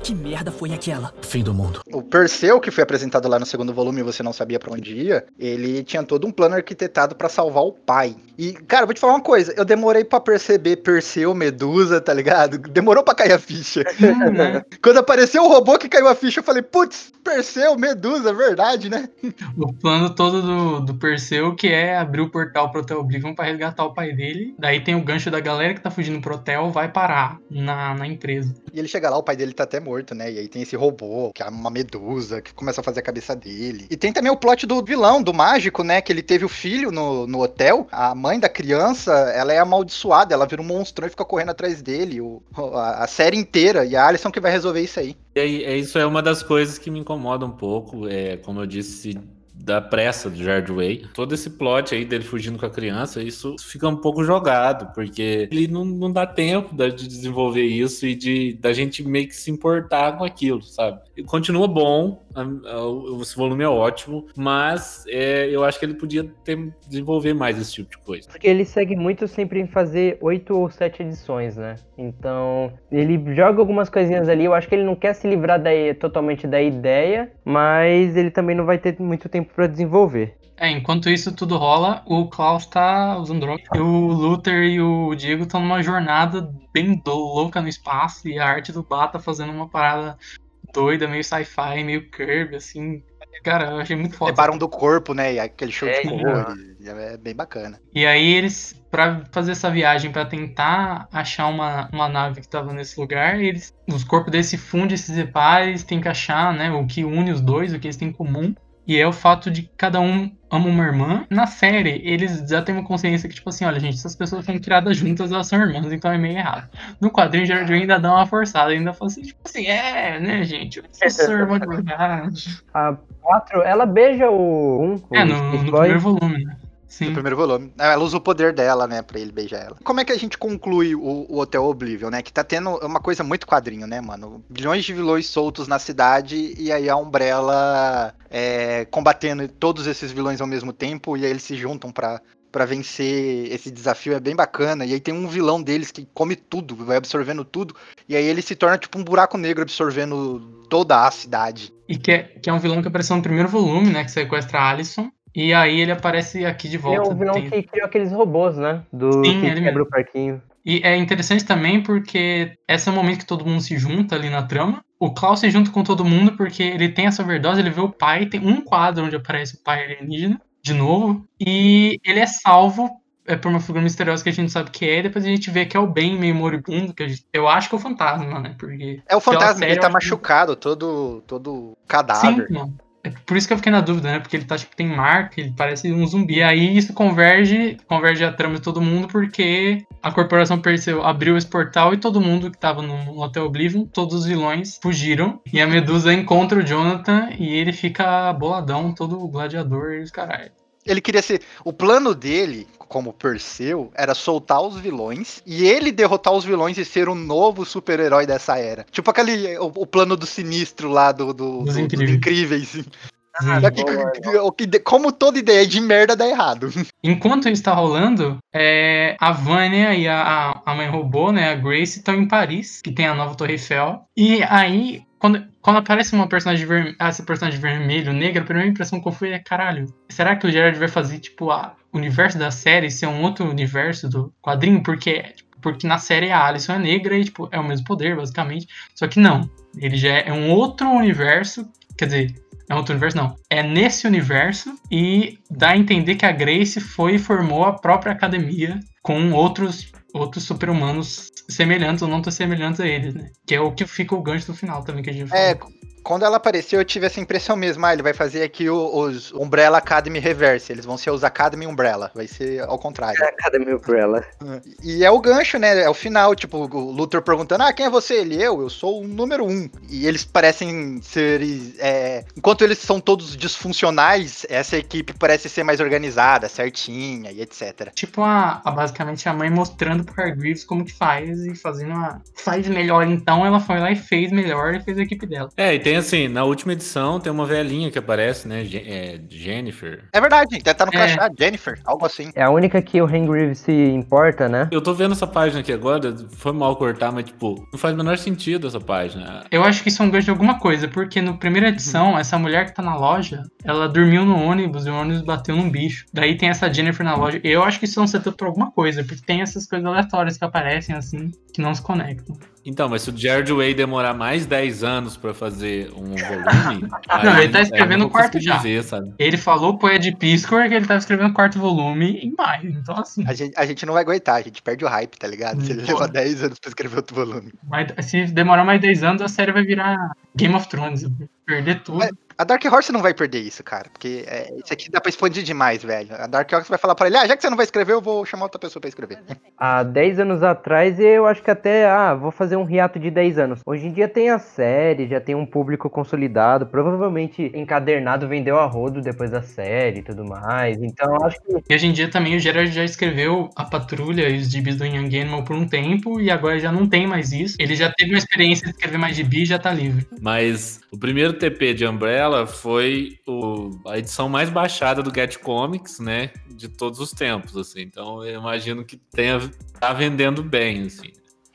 Que merda foi aquela? Fim do mundo. O Perseu, que foi apresentado lá no segundo volume e você não sabia pra onde ia, ele tinha todo um plano arquitetado pra salvar o pai. E, cara, vou te falar uma coisa, eu demorei pra perceber Perseu, Medusa, tá ligado? Demorou pra cair a ficha. Hum, né? Quando apareceu o robô que caiu a ficha, eu falei, putz, Perseu, Medusa, verdade, né? O plano todo do, do Perseu, que é abrir o portal pro Hotel Oblivion pra resgatar o pai dele. Daí tem o gancho da galera que tá fugindo pro hotel, vai parar na, na empresa. E ele chega lá, o pai dele tá até morto. Morto, né? E aí tem esse robô, que é uma medusa, que começa a fazer a cabeça dele. E tem também o plot do vilão, do mágico, né? Que ele teve o filho no, no hotel. A mãe da criança, ela é amaldiçoada, ela vira um monstrão e fica correndo atrás dele. O, a, a série inteira. E a Alison que vai resolver isso aí. E é, isso é uma das coisas que me incomoda um pouco. É, como eu disse, da pressa do Jared Way. Todo esse plot aí dele fugindo com a criança, isso fica um pouco jogado, porque ele não, não dá tempo de desenvolver isso e de da gente meio que se importar com aquilo, sabe? E continua bom, esse volume é ótimo, mas é, eu acho que ele podia ter, desenvolver mais esse tipo de coisa. Porque ele segue muito sempre em fazer oito ou sete edições, né? Então, ele joga algumas coisinhas ali, eu acho que ele não quer se livrar da, totalmente da ideia, mas ele também não vai ter muito tempo para desenvolver. É, enquanto isso tudo rola, o Klaus tá usando drone. E o Luther e o Diego estão numa jornada bem louca no espaço. E a arte do Bata tá fazendo uma parada doida, meio sci-fi, meio curve, assim. Cara, eu achei muito foda. Separam do corpo, né? E aquele show é, de cores. É bem bacana. E aí eles, para fazer essa viagem, para tentar achar uma, uma nave que tava nesse lugar, eles, os corpos deles se fundem, se separam, eles têm que achar, né? O que une os dois, o que eles têm em comum. E é o fato de cada um ama uma irmã. Na série, eles já têm uma consciência que, tipo assim, olha, gente, essas pessoas foram criadas juntas, elas são irmãs, então é meio errado. No quadrinho, Jared ainda dá uma forçada, ainda fala assim, tipo assim, é, né, gente, eu sou irmã de verdade. A 4, ela beija o 1. Um, é, no, no primeiro volume, né? Sim. No primeiro volume. Ela usa o poder dela, né, pra ele beijar ela. Como é que a gente conclui o, o Hotel Oblivion, né? Que tá tendo uma coisa muito quadrinho, né, mano? Bilhões de vilões soltos na cidade e aí a Umbrella é, combatendo todos esses vilões ao mesmo tempo e aí eles se juntam pra, para vencer esse desafio é bem bacana. E aí tem um vilão deles que come tudo, vai absorvendo tudo. E aí ele se torna tipo um buraco negro absorvendo toda a cidade. E que é, que é um vilão que apareceu no primeiro volume, né? Que sequestra a Alison. E aí ele aparece aqui de volta. Ele é o vilão tem... que criou aqueles robôs, né? Do Sim, que quebra mesmo. o parquinho. E é interessante também porque esse é o momento que todo mundo se junta ali na trama. O Klaus se junta com todo mundo porque ele tem essa overdose, ele vê o pai, tem um quadro onde aparece o pai alienígena, de novo, e ele é salvo é por uma figura misteriosa que a gente sabe que é, e depois a gente vê que é o bem meio moribundo, que gente, eu acho que é o fantasma, né? Porque é o fantasma, ele tá machucado, que... todo, todo cadáver. Sim, mano. É por isso que eu fiquei na dúvida, né? Porque ele tá, tipo, tem marca, ele parece um zumbi. Aí isso converge, converge a trama de todo mundo, porque a corporação Perseu abriu esse portal e todo mundo que tava no Hotel Oblivion, todos os vilões fugiram. E a Medusa encontra o Jonathan e ele fica boladão, todo gladiador e os caralho. Ele queria ser. O plano dele, como Perseu, era soltar os vilões e ele derrotar os vilões e ser o novo super-herói dessa era. Tipo aquele. O, o, plano do sinistro lá do, do, do incríveis. Dos incríveis. Ah, que, como toda ideia de merda dá errado. Enquanto isso tá rolando, é, a Vânia e a, a mãe robô, né, a Grace, estão em Paris, que tem a nova Torre Eiffel. E aí, quando, quando aparece uma personagem vermelha, essa personagem vermelho, negra, a primeira impressão que eu fui é, caralho, será que o Gerard vai fazer, tipo, a, universo da série ser um outro universo do quadrinho? Porque, tipo, porque na série a Alison é negra e, tipo, é o mesmo poder, basicamente. Só que não. Ele já é um outro universo, quer dizer, é outro universo, não. É nesse universo e dá a entender que a Grace foi e formou a própria academia com outros outros super-humanos semelhantes ou não tão semelhantes a eles, né? Que é o que fica o gancho do final também que a gente é, falou. Quando ela apareceu, eu tive essa impressão mesmo. Ah, ele vai fazer aqui os Umbrella Academy Reverse. Eles vão ser os Academy Umbrella. Vai ser ao contrário. É Academy Umbrella. E é o gancho, né? É o final. Tipo, o Luthor perguntando: Ah, quem é você? Ele, eu. Eu sou o número um. E eles parecem ser. É... Enquanto eles são todos disfuncionais, essa equipe parece ser mais organizada, certinha e etc. Tipo, a, a basicamente a mãe mostrando pro Hargreaves como que faz e fazendo uma. Faz melhor então. Ela foi lá e fez melhor e fez a equipe dela. É, e tem tem assim, na última edição tem uma velhinha que aparece, né? É, Jennifer. É verdade, deve estar no é. crachá, Jennifer, algo assim. É a única que o Hangrive se importa, né? Eu tô vendo essa página aqui agora, foi mal cortar, mas tipo, não faz o menor sentido essa página. Eu acho que isso é um gancho de alguma coisa, porque no primeira edição, uhum. essa mulher que tá na loja, ela dormiu no ônibus e o ônibus bateu num bicho. Daí tem essa Jennifer na loja. Eu acho que isso é um setup pra alguma coisa, porque tem essas coisas aleatórias que aparecem assim, que não se conectam. Então, mas se o Jared Way demorar mais 10 anos pra fazer um volume. Não, aí ele tá eu escrevendo o quarto já. Sabe? Ele falou pro Ed Piscor que ele tava escrevendo o quarto volume em maio. Então, assim, A gente, a gente não vai aguentar, a gente perde o hype, tá ligado? Se ele Pô. leva 10 anos pra escrever outro volume. vai- se demorar mais 10 anos, a série vai virar Game of Thrones. Perder tudo. Mas- A Dark Horse não vai perder isso, cara. Porque é, isso aqui dá pra expandir demais, velho. A Dark Horse vai falar pra ele, ah, já que você não vai escrever, eu vou chamar outra pessoa pra escrever. Há 10 anos atrás eu acho que até, ah, vou fazer um hiato de 10 anos. Hoje em dia tem a série, já tem um público consolidado, provavelmente encadernado vendeu a rodo depois da série e tudo mais. Então acho que E hoje em dia também o Gerard já escreveu a Patrulha e os gibis do Young Animal por um tempo e agora já não tem mais isso. Ele já teve uma experiência de escrever mais gibi e já tá livre. Mas o primeiro TP de Umbrella foi o- a edição mais baixada do Get Comics, né? De todos os tempos, assim. Então eu imagino que tenha, tá vendendo bem, assim.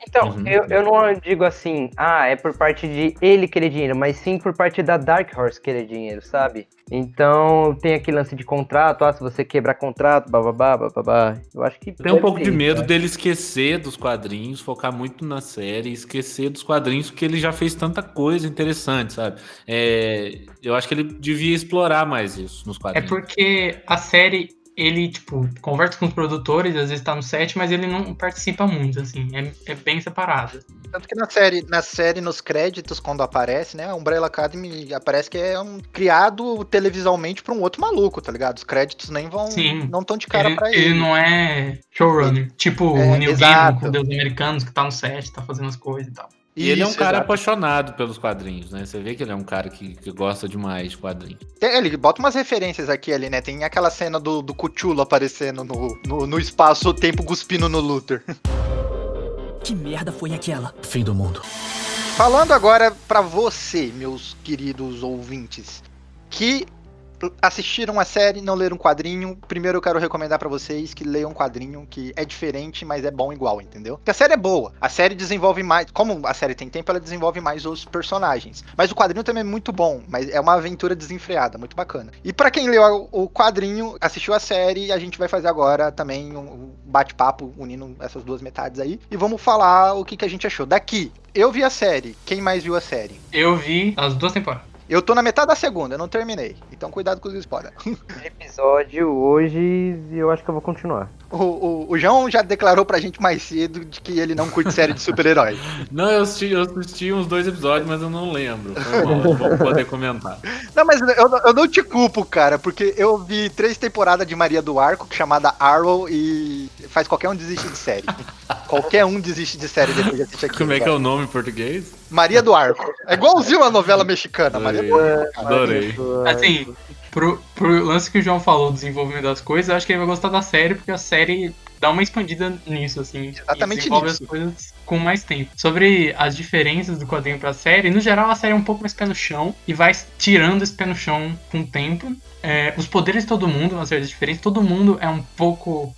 Então, Uhum. eu, eu não digo assim, ah, é por parte de ele querer dinheiro, mas sim por parte da Dark Horse querer dinheiro, sabe? Então, tem aquele lance de contrato, ah, se você quebrar contrato, bababá, bababá. Eu acho que. Tem um pouco ter de medo né? dele esquecer dos quadrinhos, focar muito na série, esquecer dos quadrinhos, porque ele já fez tanta coisa interessante, sabe? É, eu acho que ele devia explorar mais isso nos É quadrinhos. porque a série, ele, tipo, conversa com os produtores, às vezes tá no set, mas ele não participa muito, assim. É, é bem separado. Tanto que na série, na série, nos créditos, quando aparece, né? A Umbrella Academy aparece que é um criado televisalmente pra um outro maluco, tá ligado? Os créditos nem vão. Sim. Não estão de cara Ele, pra ele ele. não é showrunner. Tipo É, o Neil. Gaiman com Deus Americanos, que tá no set, tá fazendo as coisas e tal. E ele é um Isso, cara exato. apaixonado pelos quadrinhos, né? Você vê que ele é um cara que, que gosta demais de quadrinhos. Tem- Ele bota umas referências aqui ali, né? Tem aquela cena do, do Cuchulo aparecendo no, no, no espaço, o tempo cuspindo no Luther. Que merda foi aquela? Fim do mundo. Falando agora pra você, meus queridos ouvintes, que assistiram a série não leram um quadrinho, primeiro eu quero recomendar pra vocês que leiam um quadrinho que é diferente, mas é bom igual, entendeu? Porque a série é boa, a série desenvolve mais, como a série tem tempo, ela desenvolve mais os personagens. Mas o quadrinho também é muito bom, mas é uma aventura desenfreada, muito bacana. E pra quem leu o quadrinho, assistiu a série, a gente vai fazer agora também um bate-papo unindo essas duas metades aí e vamos falar o que, que a gente achou. Daqui, eu vi a série. Quem mais viu a série? Eu vi as duas temporadas. Eu tô na metade da segunda, eu não terminei. Então cuidado com os spoilers. episódio hoje eu acho que eu vou continuar. O, o, o João já declarou pra gente mais cedo de que ele não curte série de super-herói. Não, eu assisti, eu assisti uns dois episódios, mas eu não lembro. Foi mal, não vou poder comentar. Não, mas eu, não- eu não te culpo, cara, porque eu vi três temporadas de Maria do Arco, chamada Arrow, e faz qualquer um desistir de série. qualquer um desiste de série depois de assistir aquilo. Como é que é o nome em português? Maria do Arco. É igualzinho a novela mexicana, Maria do Arco. Adorei. Assim, pro, pro lance que o João falou, do desenvolvimento das coisas, eu acho que ele vai gostar da série, porque a série dá uma expandida nisso, assim. Exatamente desenvolve nisso. as coisas com mais tempo. Sobre as diferenças do quadrinho pra série, no geral a série é um pouco mais pé no chão e vai tirando esse pé no chão com o tempo. É, os poderes de todo mundo vão ser diferentes, todo mundo é um pouco.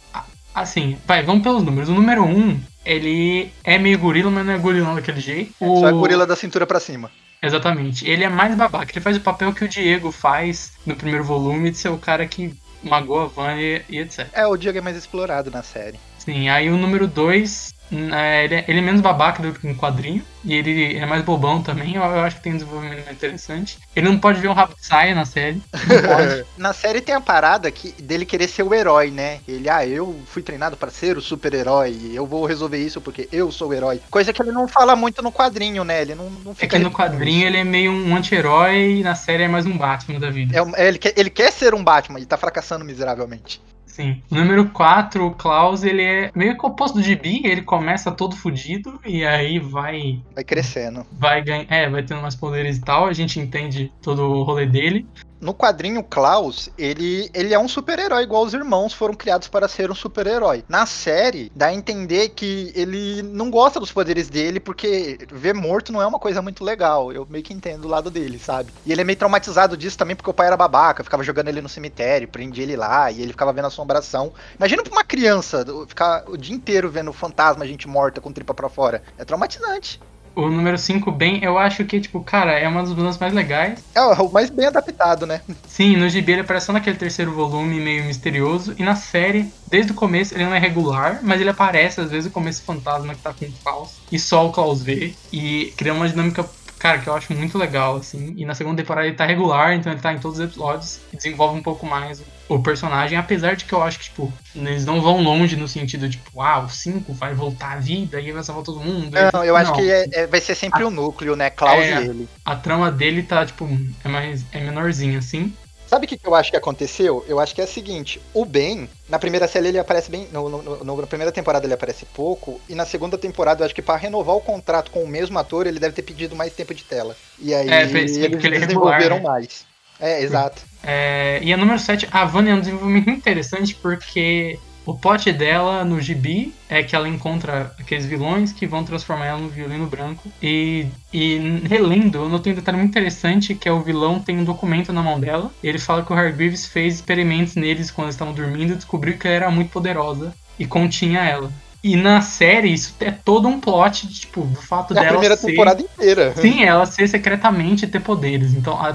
Assim, vai, vamos pelos números. O número 1, um, ele é meio gorila, mas não é gorilão daquele jeito. O... Só é gorila da cintura pra cima. Exatamente. Ele é mais babaca. Ele faz o papel que o Diego faz no primeiro volume de ser o cara que magoa a Van e, e etc. É, o Diego é mais explorado na série. Sim, aí o número 2, ele, é- ele é menos babaca do que um quadrinho. E ele é mais bobão também. Eu, eu acho que tem um desenvolvimento interessante. Ele não pode ver um rabo de saia na série. Na série tem a parada que, dele querer ser o herói, né? Ele, ah, eu fui treinado pra ser o super-herói, eu vou resolver isso porque eu sou o herói. Coisa que ele não fala muito no quadrinho, né? Ele não, não É fica. que no quadrinho ele é meio um anti-herói e na série é mais um Batman da vida. É é, ele, quer, ele quer ser um Batman e tá fracassando miseravelmente. Sim. O número 4, o Klaus, ele é meio que o oposto do Gibi, ele começa todo fudido e aí vai Vai crescendo. vai ganhar, é, vai tendo mais poderes e tal, a gente entende todo o rolê dele. No quadrinho, Klaus, ele, ele é um super-herói, igual os irmãos foram criados para ser um super-herói. Na série, dá a entender que ele não gosta dos poderes dele, porque ver morto não é uma coisa muito legal. Eu meio que entendo o lado dele, sabe? E ele é meio traumatizado disso também, porque o pai era babaca, ficava jogando ele no cemitério, prendia ele lá, e ele ficava vendo assombração. Imagina pra uma criança ficar o dia inteiro vendo fantasma, gente morta com tripa pra fora. É traumatizante. O número 5 bem, eu acho que, tipo, cara, é uma das vilãs mais legais. É o mais bem adaptado, né? Sim, no gibi ele aparece só naquele terceiro volume meio misterioso. E na série, desde o começo, ele não é regular, mas ele aparece, às vezes, o começo fantasma que tá com o Klaus. E só o Klaus vê. E cria uma dinâmica, cara, que eu acho muito legal, assim. E na segunda temporada ele tá regular, então ele tá em todos os episódios. E desenvolve um pouco mais o personagem. Apesar de que eu acho que, tipo, eles não vão longe no sentido, tipo, ah, o 5 vai voltar à vida e vai salvar todo mundo. Não, eu acho que é- é- vai ser sempre o núcleo, né? Klaus É. e ele. A trama dele tá, tipo, é mais. é menorzinha, assim. Sabe o que, que eu acho que aconteceu? Eu acho que é o seguinte: o Ben, na primeira série ele aparece bem. No, no- no- na primeira temporada ele aparece pouco, e na segunda temporada eu acho que pra renovar o contrato com o mesmo ator ele deve ter pedido mais tempo de tela. E aí É, eles ele é desenvolveram regular, mais. É, exato. É, e a número 7, a Vânia é um desenvolvimento interessante porque o plot dela no gibi é que ela encontra aqueles vilões que vão transformar ela no violino branco. E, e relendo, eu notei um detalhe muito interessante que é o vilão tem um documento na mão dela. E ele fala que o Hargreaves fez experimentos neles quando eles estavam dormindo e descobriu que ela era muito poderosa e continha ela. E na série, isso é todo um plot, de, tipo, o fato É a dela primeira ser... temporada inteira. Sim, ela ser secretamente e ter poderes. Então, a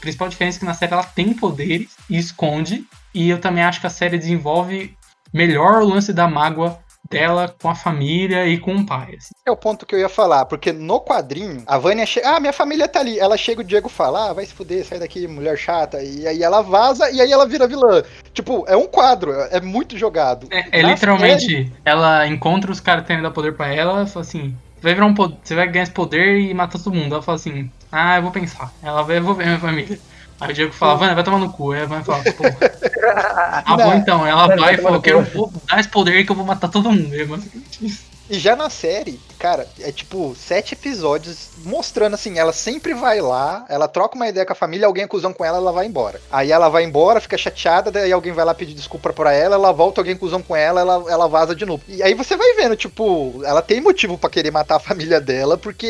principal diferença é que na série ela tem poderes e esconde. E eu também acho que a série desenvolve melhor o lance da mágoa dela com a família e com o pai. assim. É o ponto que eu ia falar, porque no quadrinho, a Vânia chega. Ah, minha família tá ali. Ela chega, o Diego fala: Ah, vai se fuder, sai daqui, mulher chata. E aí ela vaza e aí ela vira vilã. Tipo, é um quadro, é muito jogado. É, é literalmente, série- ela encontra os caras querendo dar poder pra ela, ela fala assim. Você vai, virar um, você vai ganhar esse poder e matar todo mundo. Ela fala assim, ah, eu vou pensar. Ela vai, ver minha família. Aí o Diego fala, Vânia, vai tomar no cu. Aí a Vânia fala, pô, ah, bom então. Ela Vai vai e eu quero dar esse poder que eu vou matar todo mundo. Basicamente isso. E já na série, cara, é tipo sete episódios mostrando assim, ela sempre vai lá, ela troca uma ideia com a família, alguém é cuzão com ela, ela vai embora. Aí ela vai embora, fica chateada, daí alguém vai lá pedir desculpa pra ela, ela volta, alguém cuzão com ela, ela, ela vaza de novo. E aí você vai vendo, tipo, ela tem motivo pra querer matar a família dela, porque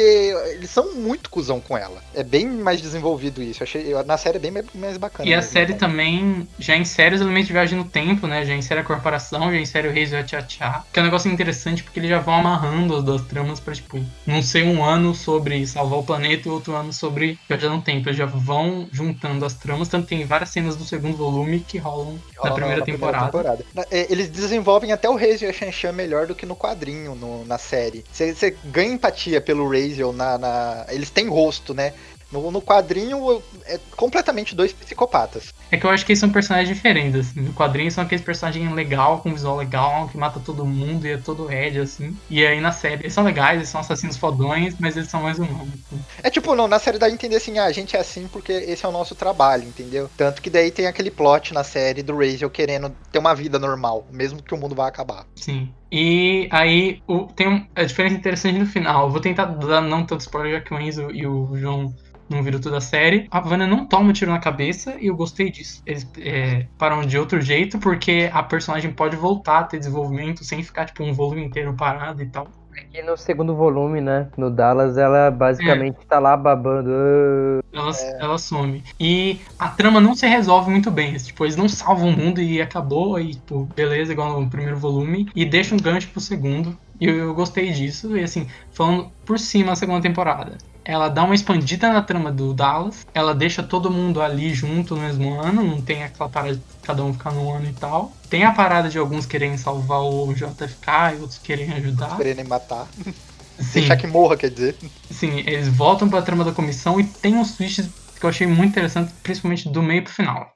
eles são muito cuzão com ela. É bem mais desenvolvido isso. Eu achei, na série é bem mais- bacana. E a mesmo, série também já insere os elementos de viagem no tempo, né? Já insere a corporação, já insere o Reis e o Tchá Que é um negócio interessante porque eles já vão amarrando as duas tramas pra, tipo, não ser um ano sobre salvar o planeta e outro ano sobre viajar no tempo. Eles já vão juntando as tramas, tanto tem várias cenas do segundo volume que rolam na primeira temporada. Na- é, Eles desenvolvem até o Razer e a Shanshan melhor do que no quadrinho, no- na série. Você ganha empatia pelo Razer na, na- Eles têm rosto, né? No, no quadrinho é completamente dois psicopatas. É que eu acho que eles são personagens diferentes, assim. No quadrinho são aqueles personagens legal, com visual legal, que mata todo mundo e é todo red, assim. E aí na série eles são legais, eles são assassinos fodões, mas eles são mais humanos. assim. É tipo, não, na série dá a entender assim, ah, a gente é assim porque esse é o nosso trabalho, entendeu? Tanto que daí tem aquele plot na série do Razer querendo ter uma vida normal, mesmo que o mundo vá acabar. Sim. E aí o, tem um, a diferença interessante no final. Eu vou tentar dar não tanto spoiler, já que o Enzo e o João não viram toda a série. A Vanna não toma um tiro na cabeça e eu gostei disso. Eles é, param de outro jeito, porque a personagem pode voltar a ter desenvolvimento sem ficar, tipo, um volume inteiro parado e tal. E no segundo volume, né? No Dallas, ela basicamente tá lá babando. "Ah". Ela, ela some. E a trama não se resolve muito bem. Tipo, eles não salvam o mundo e acabou, e, tipo, beleza, igual no primeiro volume. E deixa um gancho pro segundo. E eu, eu gostei disso. E assim, falando por cima a segunda temporada. Ela dá uma expandida na trama do Dallas. Ela deixa todo mundo ali junto no mesmo ano. Não tem aquela parada de cada um ficar no ano e tal. Tem a parada de alguns quererem salvar o JFK e outros querem ajudar. Querendo matar. Sim. Deixar que morra, quer dizer. Sim, eles voltam pra trama da comissão e tem uns twists que eu achei muito interessantes, principalmente do meio pro final.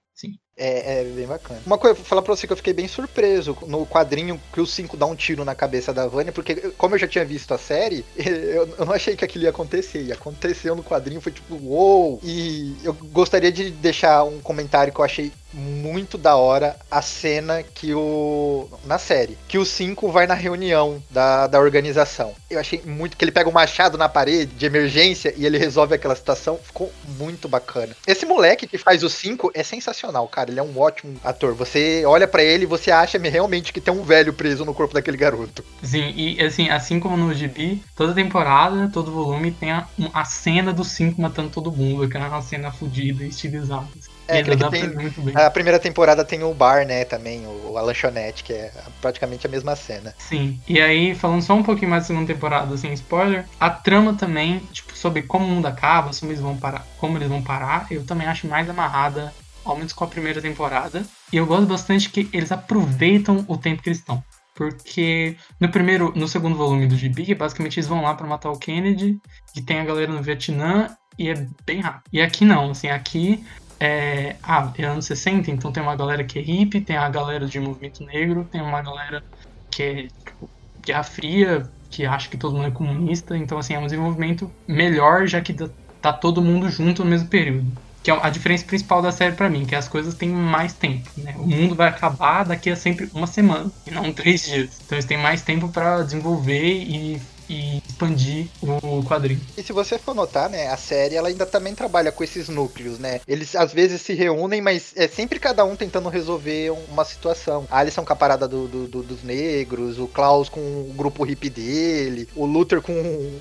É, é bem bacana. Uma coisa, vou falar pra você que eu fiquei bem surpreso no quadrinho que o 5 dá um tiro na cabeça da Vânia, porque como eu já tinha visto a série, eu, eu não achei que aquilo ia acontecer. E aconteceu no quadrinho, foi tipo, uou! E eu gostaria de deixar um comentário que eu achei muito da hora a cena que o. na série. Que o 5 vai na reunião da, da organização. Eu achei muito. que ele pega um machado na parede de emergência e ele resolve aquela situação. Ficou muito bacana. Esse moleque que faz o 5 é sensacional, cara. Ele é um ótimo ator. Você olha pra ele e você acha realmente que tem um velho preso no corpo daquele garoto. Sim, e assim, assim como no GB, toda temporada, todo volume tem a, a cena do 5 matando todo mundo, que é cena fodida estilizada. Assim. É, aquele que tem-. A primeira temporada tem o bar, né, também, o, a lanchonete, que é praticamente a mesma cena. Sim. E aí, falando só um pouquinho mais da segunda temporada, sem spoiler, a trama também, tipo, sobre como o mundo acaba, sobre eles vão parar, como eles vão parar, eu também acho mais amarrada, ao menos com a primeira temporada. E eu gosto bastante que eles aproveitam o tempo que eles estão. Porque no primeiro, no segundo volume do GB, basicamente eles vão lá pra matar o Kennedy, e tem a galera no Vietnã, e é bem rápido. E aqui não, assim, aqui é, ah, é anos 60, então tem uma galera que é hippie, tem a galera de movimento negro, tem uma galera que é tipo, Guerra Fria, que acha que todo mundo é comunista, então assim, é um desenvolvimento melhor, já que tá- todo mundo junto no mesmo período. Que é a diferença principal da série pra mim, que as coisas têm mais tempo, né? O mundo vai acabar daqui a sempre uma semana, e não três dias. Então eles têm mais tempo pra desenvolver e, e expandir o quadrinho. E se você for notar, né, a série ela ainda também trabalha com esses núcleos, né? Eles às vezes se reúnem, mas é sempre cada um tentando resolver um- uma situação. A Alison com a parada do, do- do- dos negros, o Klaus com o grupo hippie dele, o Luther com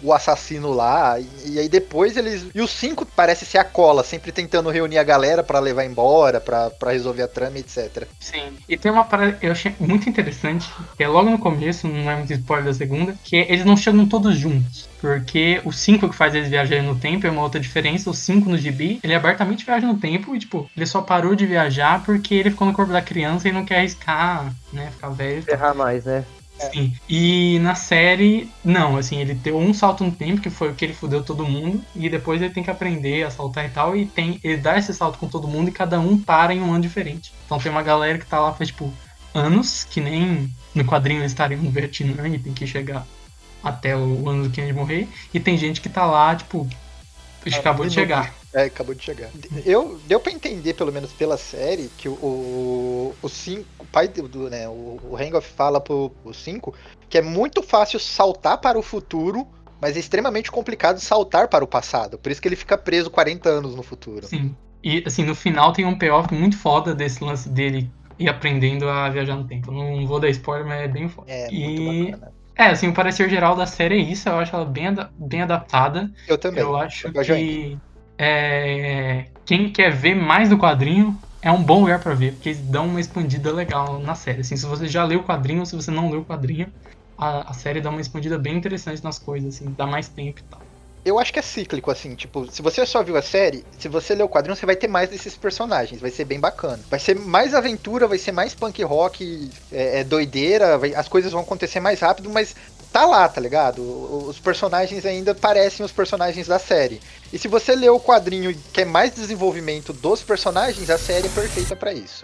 o assassino lá, e, e aí depois eles. E os cinco parece ser a cola, sempre tentando reunir a galera pra levar embora, pra pra resolver a trama, etc. Sim. E tem uma parada que eu achei muito interessante, que é logo no começo, não é muito spoiler da segunda, que é, eles não chegam todos juntos. Porque o 5 que faz eles viajarem no tempo é uma outra diferença. O 5 no GB, ele abertamente viaja no tempo e, tipo, ele só parou de viajar porque ele ficou no corpo da criança e não quer arriscar, né? Ficar velho. e tal. Errar mais, né? Sim. E na série, não, assim, ele deu um salto no tempo, que foi o que ele fudeu todo mundo, e depois ele tem que aprender a saltar e tal, e tem, ele dá esse salto com todo mundo e cada um para em um ano diferente. Então tem uma galera que tá lá faz, tipo, anos, que nem no quadrinho eles estariam no Vietnã e tem que chegar até o ano do Kennedy morrer, e tem gente que tá lá, tipo, Ah, acabou de chegar. É, acabou de chegar. Eu, deu pra entender, pelo menos pela série, que o, o, o cinco, o pai do, né, o, o Hangoff fala pro 5 que é muito fácil saltar para o futuro, mas é extremamente complicado saltar para o passado. Por isso que ele fica preso 40 anos no futuro. Sim. E assim, no final tem um payoff muito foda desse lance dele ir aprendendo a viajar no tempo. Não vou dar spoiler, mas é bem foda. É, E- muito bacana. É, assim, o parecer geral da série é isso. Eu acho ela bem, bem adaptada. Eu também. Eu acho Eu que é, quem quer ver mais do quadrinho é um bom lugar pra ver, porque eles dão uma expandida legal na série. Assim, se você já leu o quadrinho ou se você não leu o quadrinho, a, a série dá uma expandida bem interessante nas coisas, assim, dá mais tempo e tal. Eu acho que é cíclico, assim, tipo, se você só viu a série, se você ler o quadrinho, você vai ter mais desses personagens, vai ser bem bacana. Vai ser mais aventura, vai ser mais punk rock, é, é doideira, vai- as coisas vão acontecer mais rápido, mas tá lá, tá ligado? Os personagens ainda parecem os personagens da série. E se você lê o quadrinho e quer mais desenvolvimento dos personagens, a série é perfeita pra isso.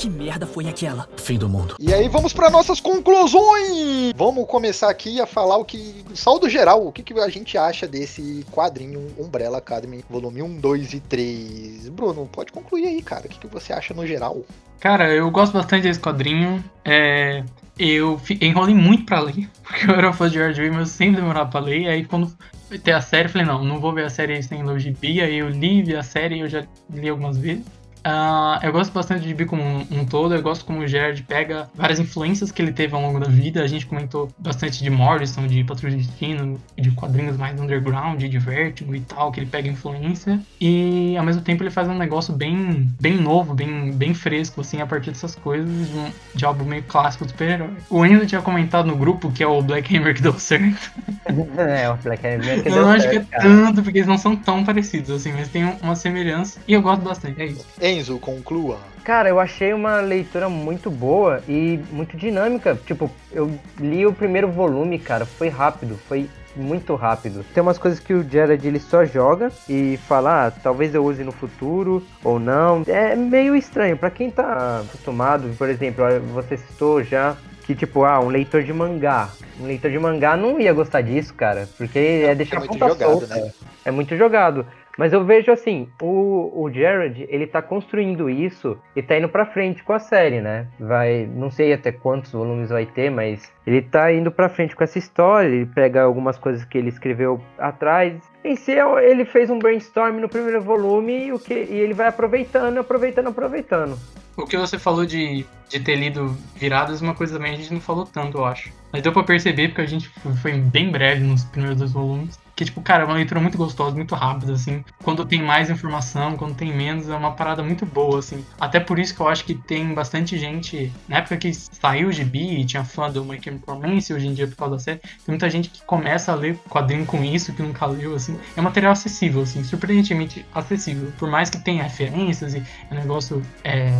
Que merda foi aquela? Fim do mundo. E aí vamos para nossas conclusões. Vamos começar aqui a falar o que saldo geral, o que, que a gente acha desse quadrinho Umbrella Academy, volume 1, 2 e 3. Bruno, pode concluir aí, cara. O que, que você acha no geral? Cara, eu gosto bastante desse quadrinho. É, eu enrolei muito pra ler, porque eu era fã de George mas eu sempre demorava pra ler. Aí quando foi ter a série, eu falei, não, não vou ver a série sem ler o gibi. Aí eu li, vi a série e eu já li algumas vezes. Ah, eu gosto bastante de gibi como um, um todo, eu gosto como o Gerard pega várias influências que ele teve ao longo da vida. A gente comentou bastante de Morrison, de Patrulha de Destino, de quadrinhos mais underground, de Vertigo e tal, que ele pega influência. E ao mesmo tempo ele faz um negócio bem, bem novo, bem, bem fresco, assim, a partir dessas coisas, de, um, de algo meio clássico do super-herói. O Enzo tinha comentado no grupo que é o Black Hammer que deu certo. é, o Black Hammer que Eu deu não acho que é certo, cara. tanto, porque eles não são tão parecidos, assim, mas tem uma semelhança. E eu gosto bastante, é isso. Enzo, conclua. Cara, eu achei uma leitura muito boa e muito dinâmica. Tipo, eu li o primeiro volume, cara, foi rápido, foi muito rápido. Tem umas coisas que o Jared ele só joga e fala, ah, talvez eu use no futuro ou não. É meio estranho pra quem tá acostumado, por exemplo, você citou já que tipo, ah, um leitor de mangá. Um leitor de mangá não ia gostar disso, cara, porque é deixar é muito ponta jogado, solta. né? É muito jogado. Mas eu vejo assim, o, o Jared, ele tá construindo isso e tá indo pra frente com a série, né? Vai, não sei até quantos volumes vai ter, mas ele tá indo pra frente com essa história, ele pega algumas coisas que ele escreveu atrás. Em si, ele fez um brainstorm no primeiro volume e, o que, e ele vai aproveitando, aproveitando, aproveitando. O que você falou de, de ter lido viradas, uma coisa também a gente não falou tanto, eu acho. Mas deu pra perceber, porque a gente foi bem breve nos primeiros dois volumes, Que, tipo, cara, é uma leitura muito gostosa, muito rápida, assim. Quando tem mais informação, quando tem menos, é uma parada muito boa, assim. Até por isso que eu acho que tem bastante gente. Na época que saiu o gibi e tinha fã do My Chemical Romance, hoje em dia por causa da série, tem muita gente que começa a ler quadrinho com isso, que nunca leu, assim. É um material acessível, assim, surpreendentemente acessível. Por mais que tenha referências e é um negócio é,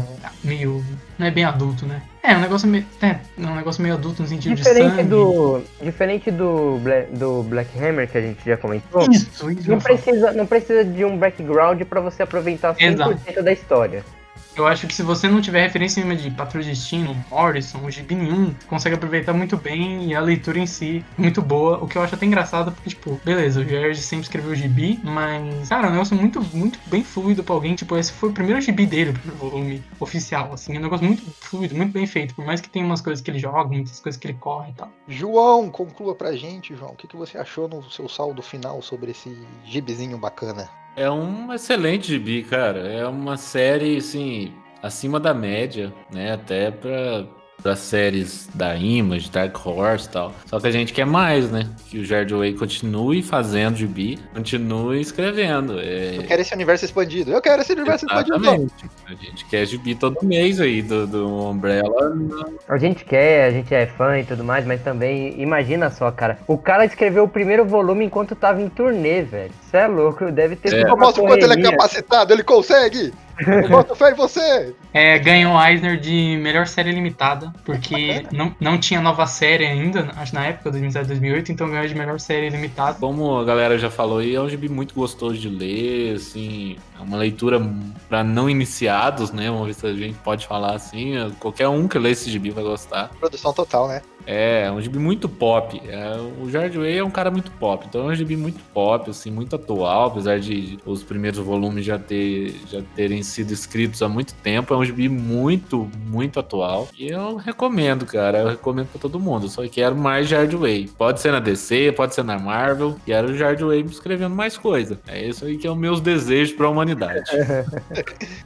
meio. Não é bem adulto, né? É, um negócio meio. É, um negócio meio adulto no sentido Diferente de sangue. do, diferente do, Bla- do Black Hammer que a gente já comentou, Isso, isso. não precisa, não precisa de um background pra você aproveitar 100% da história. Eu acho que se você não tiver referência nenhuma de Patrulha de Destino, Morrison, gibi nenhum, consegue aproveitar muito bem e a leitura em si é muito boa. O que eu acho até engraçado, porque, tipo, beleza, o Jared sempre escreveu gibi, mas, cara, é um negócio muito, muito bem fluido pra alguém. Tipo, esse foi o primeiro gibi dele, o primeiro volume oficial, assim. É um negócio muito fluido, muito bem feito. Por mais que tenha umas coisas que ele joga, muitas coisas que ele corre e tal. João, conclua pra gente, João. O que, que você achou no seu saldo final sobre esse gibizinho bacana? É um excelente gibi, cara. É uma série, assim, acima da média, né? Até pra, pra séries da Image, Dark Horse e tal. Só que a gente quer mais, né? Que o Jared Way continue fazendo gibi, continue escrevendo. É... Eu quero esse universo expandido. Eu quero esse universo expandido. Exatamente. A gente quer gibi todo mês aí do, do Umbrella. A gente quer, a gente é fã e tudo mais, mas também, imagina só, cara. O cara escreveu o primeiro volume enquanto tava em turnê, velho. Você é louco, deve ter É. Eu mostro o quanto ele é capacitado, ele consegue! Eu boto fé em você! É, ganhou o Eisner de melhor série limitada, porque não, não tinha nova série ainda, acho na época, 2007, 2008, então ganhou de melhor série limitada. Como a galera já falou aí, é um gibi muito gostoso de ler, assim, é uma leitura para não iniciados, né? Vamos ver se a gente pode falar assim. Qualquer um que lê esse gibi vai gostar. Produção total, né? É, é um gibi muito pop. É, o George Way é um cara muito pop, então é um gibi muito pop, assim, muito atual, apesar de os primeiros volumes já, ter, já terem sido escritos há muito tempo. É um gibi muito, muito atual. E eu recomendo, cara. Eu recomendo pra todo mundo. Só quero mais George Way. Pode ser na DC, pode ser na Marvel. Quero o George Way escrevendo mais coisa. É isso aí que é os meus desejos pra humanidade.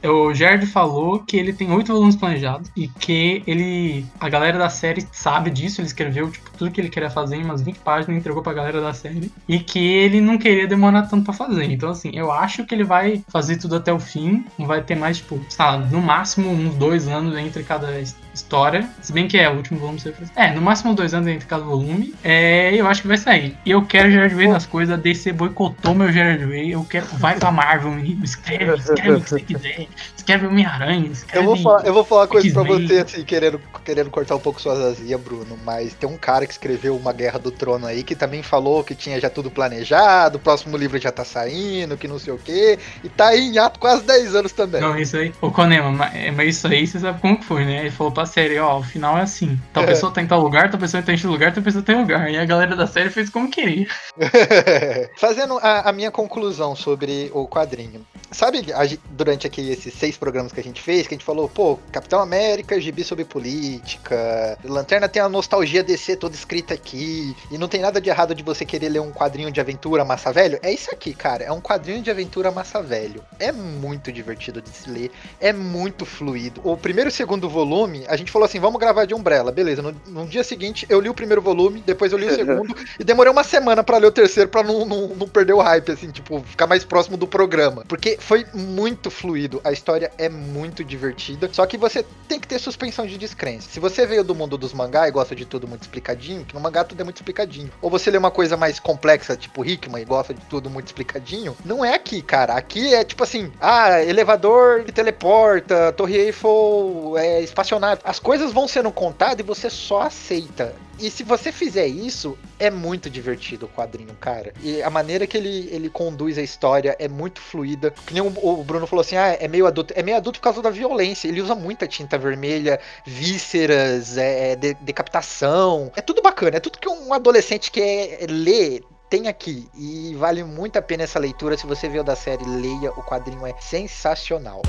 O Jared falou que ele tem oito volumes planejados e que ele. A galera da série sabe disso, ele escreveu tipo, tudo que ele queria fazer em umas 20 páginas entregou pra galera da série. E que ele não queria demorar tanto pra fazer. Então, assim, eu acho que ele vai fazer tudo até o fim. Não vai ter mais, tipo, sei lá, no máximo uns dois anos entre cada história. Se bem que é o último volume. você fez- É, no máximo dois anos entre cada volume. É, eu acho que vai sair. E eu quero Gerard Way nas coisas. A DC boicotou meu Gerard Way. Eu quero. Vai pra Marvel, menino. Escreve, escreve o que você quiser. Escreve Homem-Aranha. Eu Escreve. vou, falar, eu vou falar uma coisa pra você, assim, querendo, querendo cortar um pouco suas asinhas, Bruno, mas tem um cara que escreveu uma Guerra do Trono aí que também falou que tinha já tudo planejado, o próximo livro já tá saindo, que não sei o quê, e tá aí em ato quase 10 anos também. Não, isso aí. Ô, Conema, mas, mas isso aí você sabe como que foi, né? Ele falou pra série, ó, o final é assim. Tal É. pessoa tá em tal lugar, tal pessoa tá em tal lugar, tal pessoa tá em lugar. E a galera da série fez como queria. Fazendo a, a minha conclusão sobre o quadrinho. Sabe, a durante aqui esses seis programas que a gente fez, que a gente falou, pô, Capitão América, gibi sobre política, Lanterna tem a nostalgia DC toda escrita aqui, e não tem nada de errado de você querer ler um quadrinho de aventura massa velho. É isso aqui, cara, é um quadrinho de aventura massa velho. É muito divertido de se ler, é muito fluido. O primeiro e o segundo volume, a gente falou assim, vamos gravar de Umbrella, beleza. No, no dia seguinte, eu li o primeiro volume, depois eu li o segundo, e demorei uma semana pra ler o terceiro pra não, não, não perder o hype, assim, tipo, ficar mais próximo do programa. Porque foi muito fluido, a história é muito divertida, só que você tem que ter suspensão de descrença. Se você veio do mundo dos mangá e gosta de tudo muito explicadinho, que no mangá tudo é muito explicadinho, ou você lê uma coisa mais complexa, tipo Hickman, e gosta de tudo muito explicadinho, não é aqui, cara. Aqui é tipo assim, ah, elevador que teleporta, Torre Eiffel é espacionário. As coisas vão sendo contadas e você só aceita. E se você fizer isso, é muito divertido o quadrinho, cara. E a maneira que ele, ele conduz a história é muito fluida. Que nem o, o Bruno falou assim: ah, é meio adulto. É meio adulto por causa da violência. Ele usa muita tinta vermelha, vísceras, é, é, de- decapitação. É tudo bacana. É tudo que um adolescente quer ler. Tem aqui e vale muito a pena essa leitura. Se você viu da série, leia. O quadrinho é sensacional.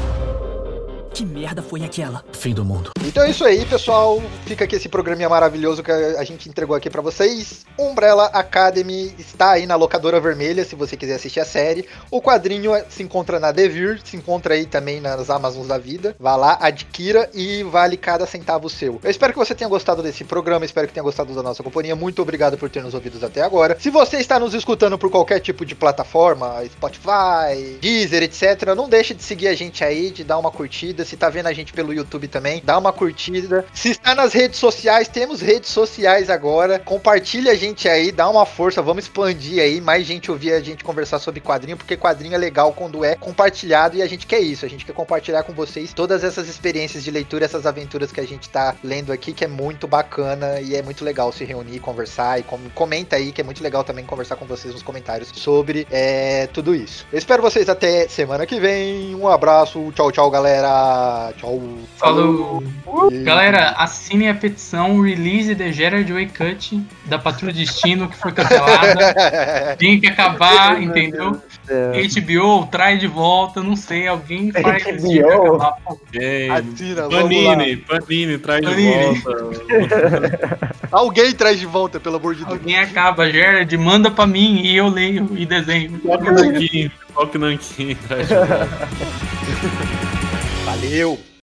Que merda foi aquela? Fim do mundo. Então é isso aí, pessoal. Fica aqui esse programinha maravilhoso que a gente entregou aqui pra vocês. Umbrella Academy está aí na locadora vermelha, se você quiser assistir a série. O quadrinho se encontra na Devir, se encontra aí também nas Amazons da vida. Vá lá, adquira e vale cada centavo seu. Eu espero que você tenha gostado desse programa, espero que tenha gostado da nossa companhia. Muito obrigado por ter nos ouvido até agora. Se você está nos escutando por qualquer tipo de plataforma, Spotify, Deezer, etc., não deixe de seguir a gente aí, de dar uma curtida. Se tá vendo a gente pelo YouTube também, dá uma curtida. Se está nas redes sociais, temos redes sociais agora. Compartilha a gente aí, dá uma força, vamos expandir aí, mais gente ouvir a gente conversar sobre quadrinho, porque quadrinho é legal quando é compartilhado e a gente quer isso. A gente quer compartilhar com vocês todas essas experiências de leitura, essas aventuras que a gente tá lendo aqui, que é muito bacana e é muito legal se reunir, conversar e com... comenta aí, que é muito legal também conversar com vocês nos comentários sobre é, tudo isso. Eu espero vocês até semana que vem. Um abraço, tchau, tchau, galera. Tchau. Falou! Galera, assinem a petição Release the Gerard Way Cut da Patrulha Destino, que foi cancelada. Tem que acabar, entendeu? HBO, traz de volta, não sei, alguém faz HBO? Assina, vamos Panini, Panini, traz Panini. de volta. Alguém traz de volta, pelo amor de Deus. Alguém acaba, Gerard, manda pra mim e eu leio e desenho. Foque nanquim, foque nanquim, traz de volta. Valeu!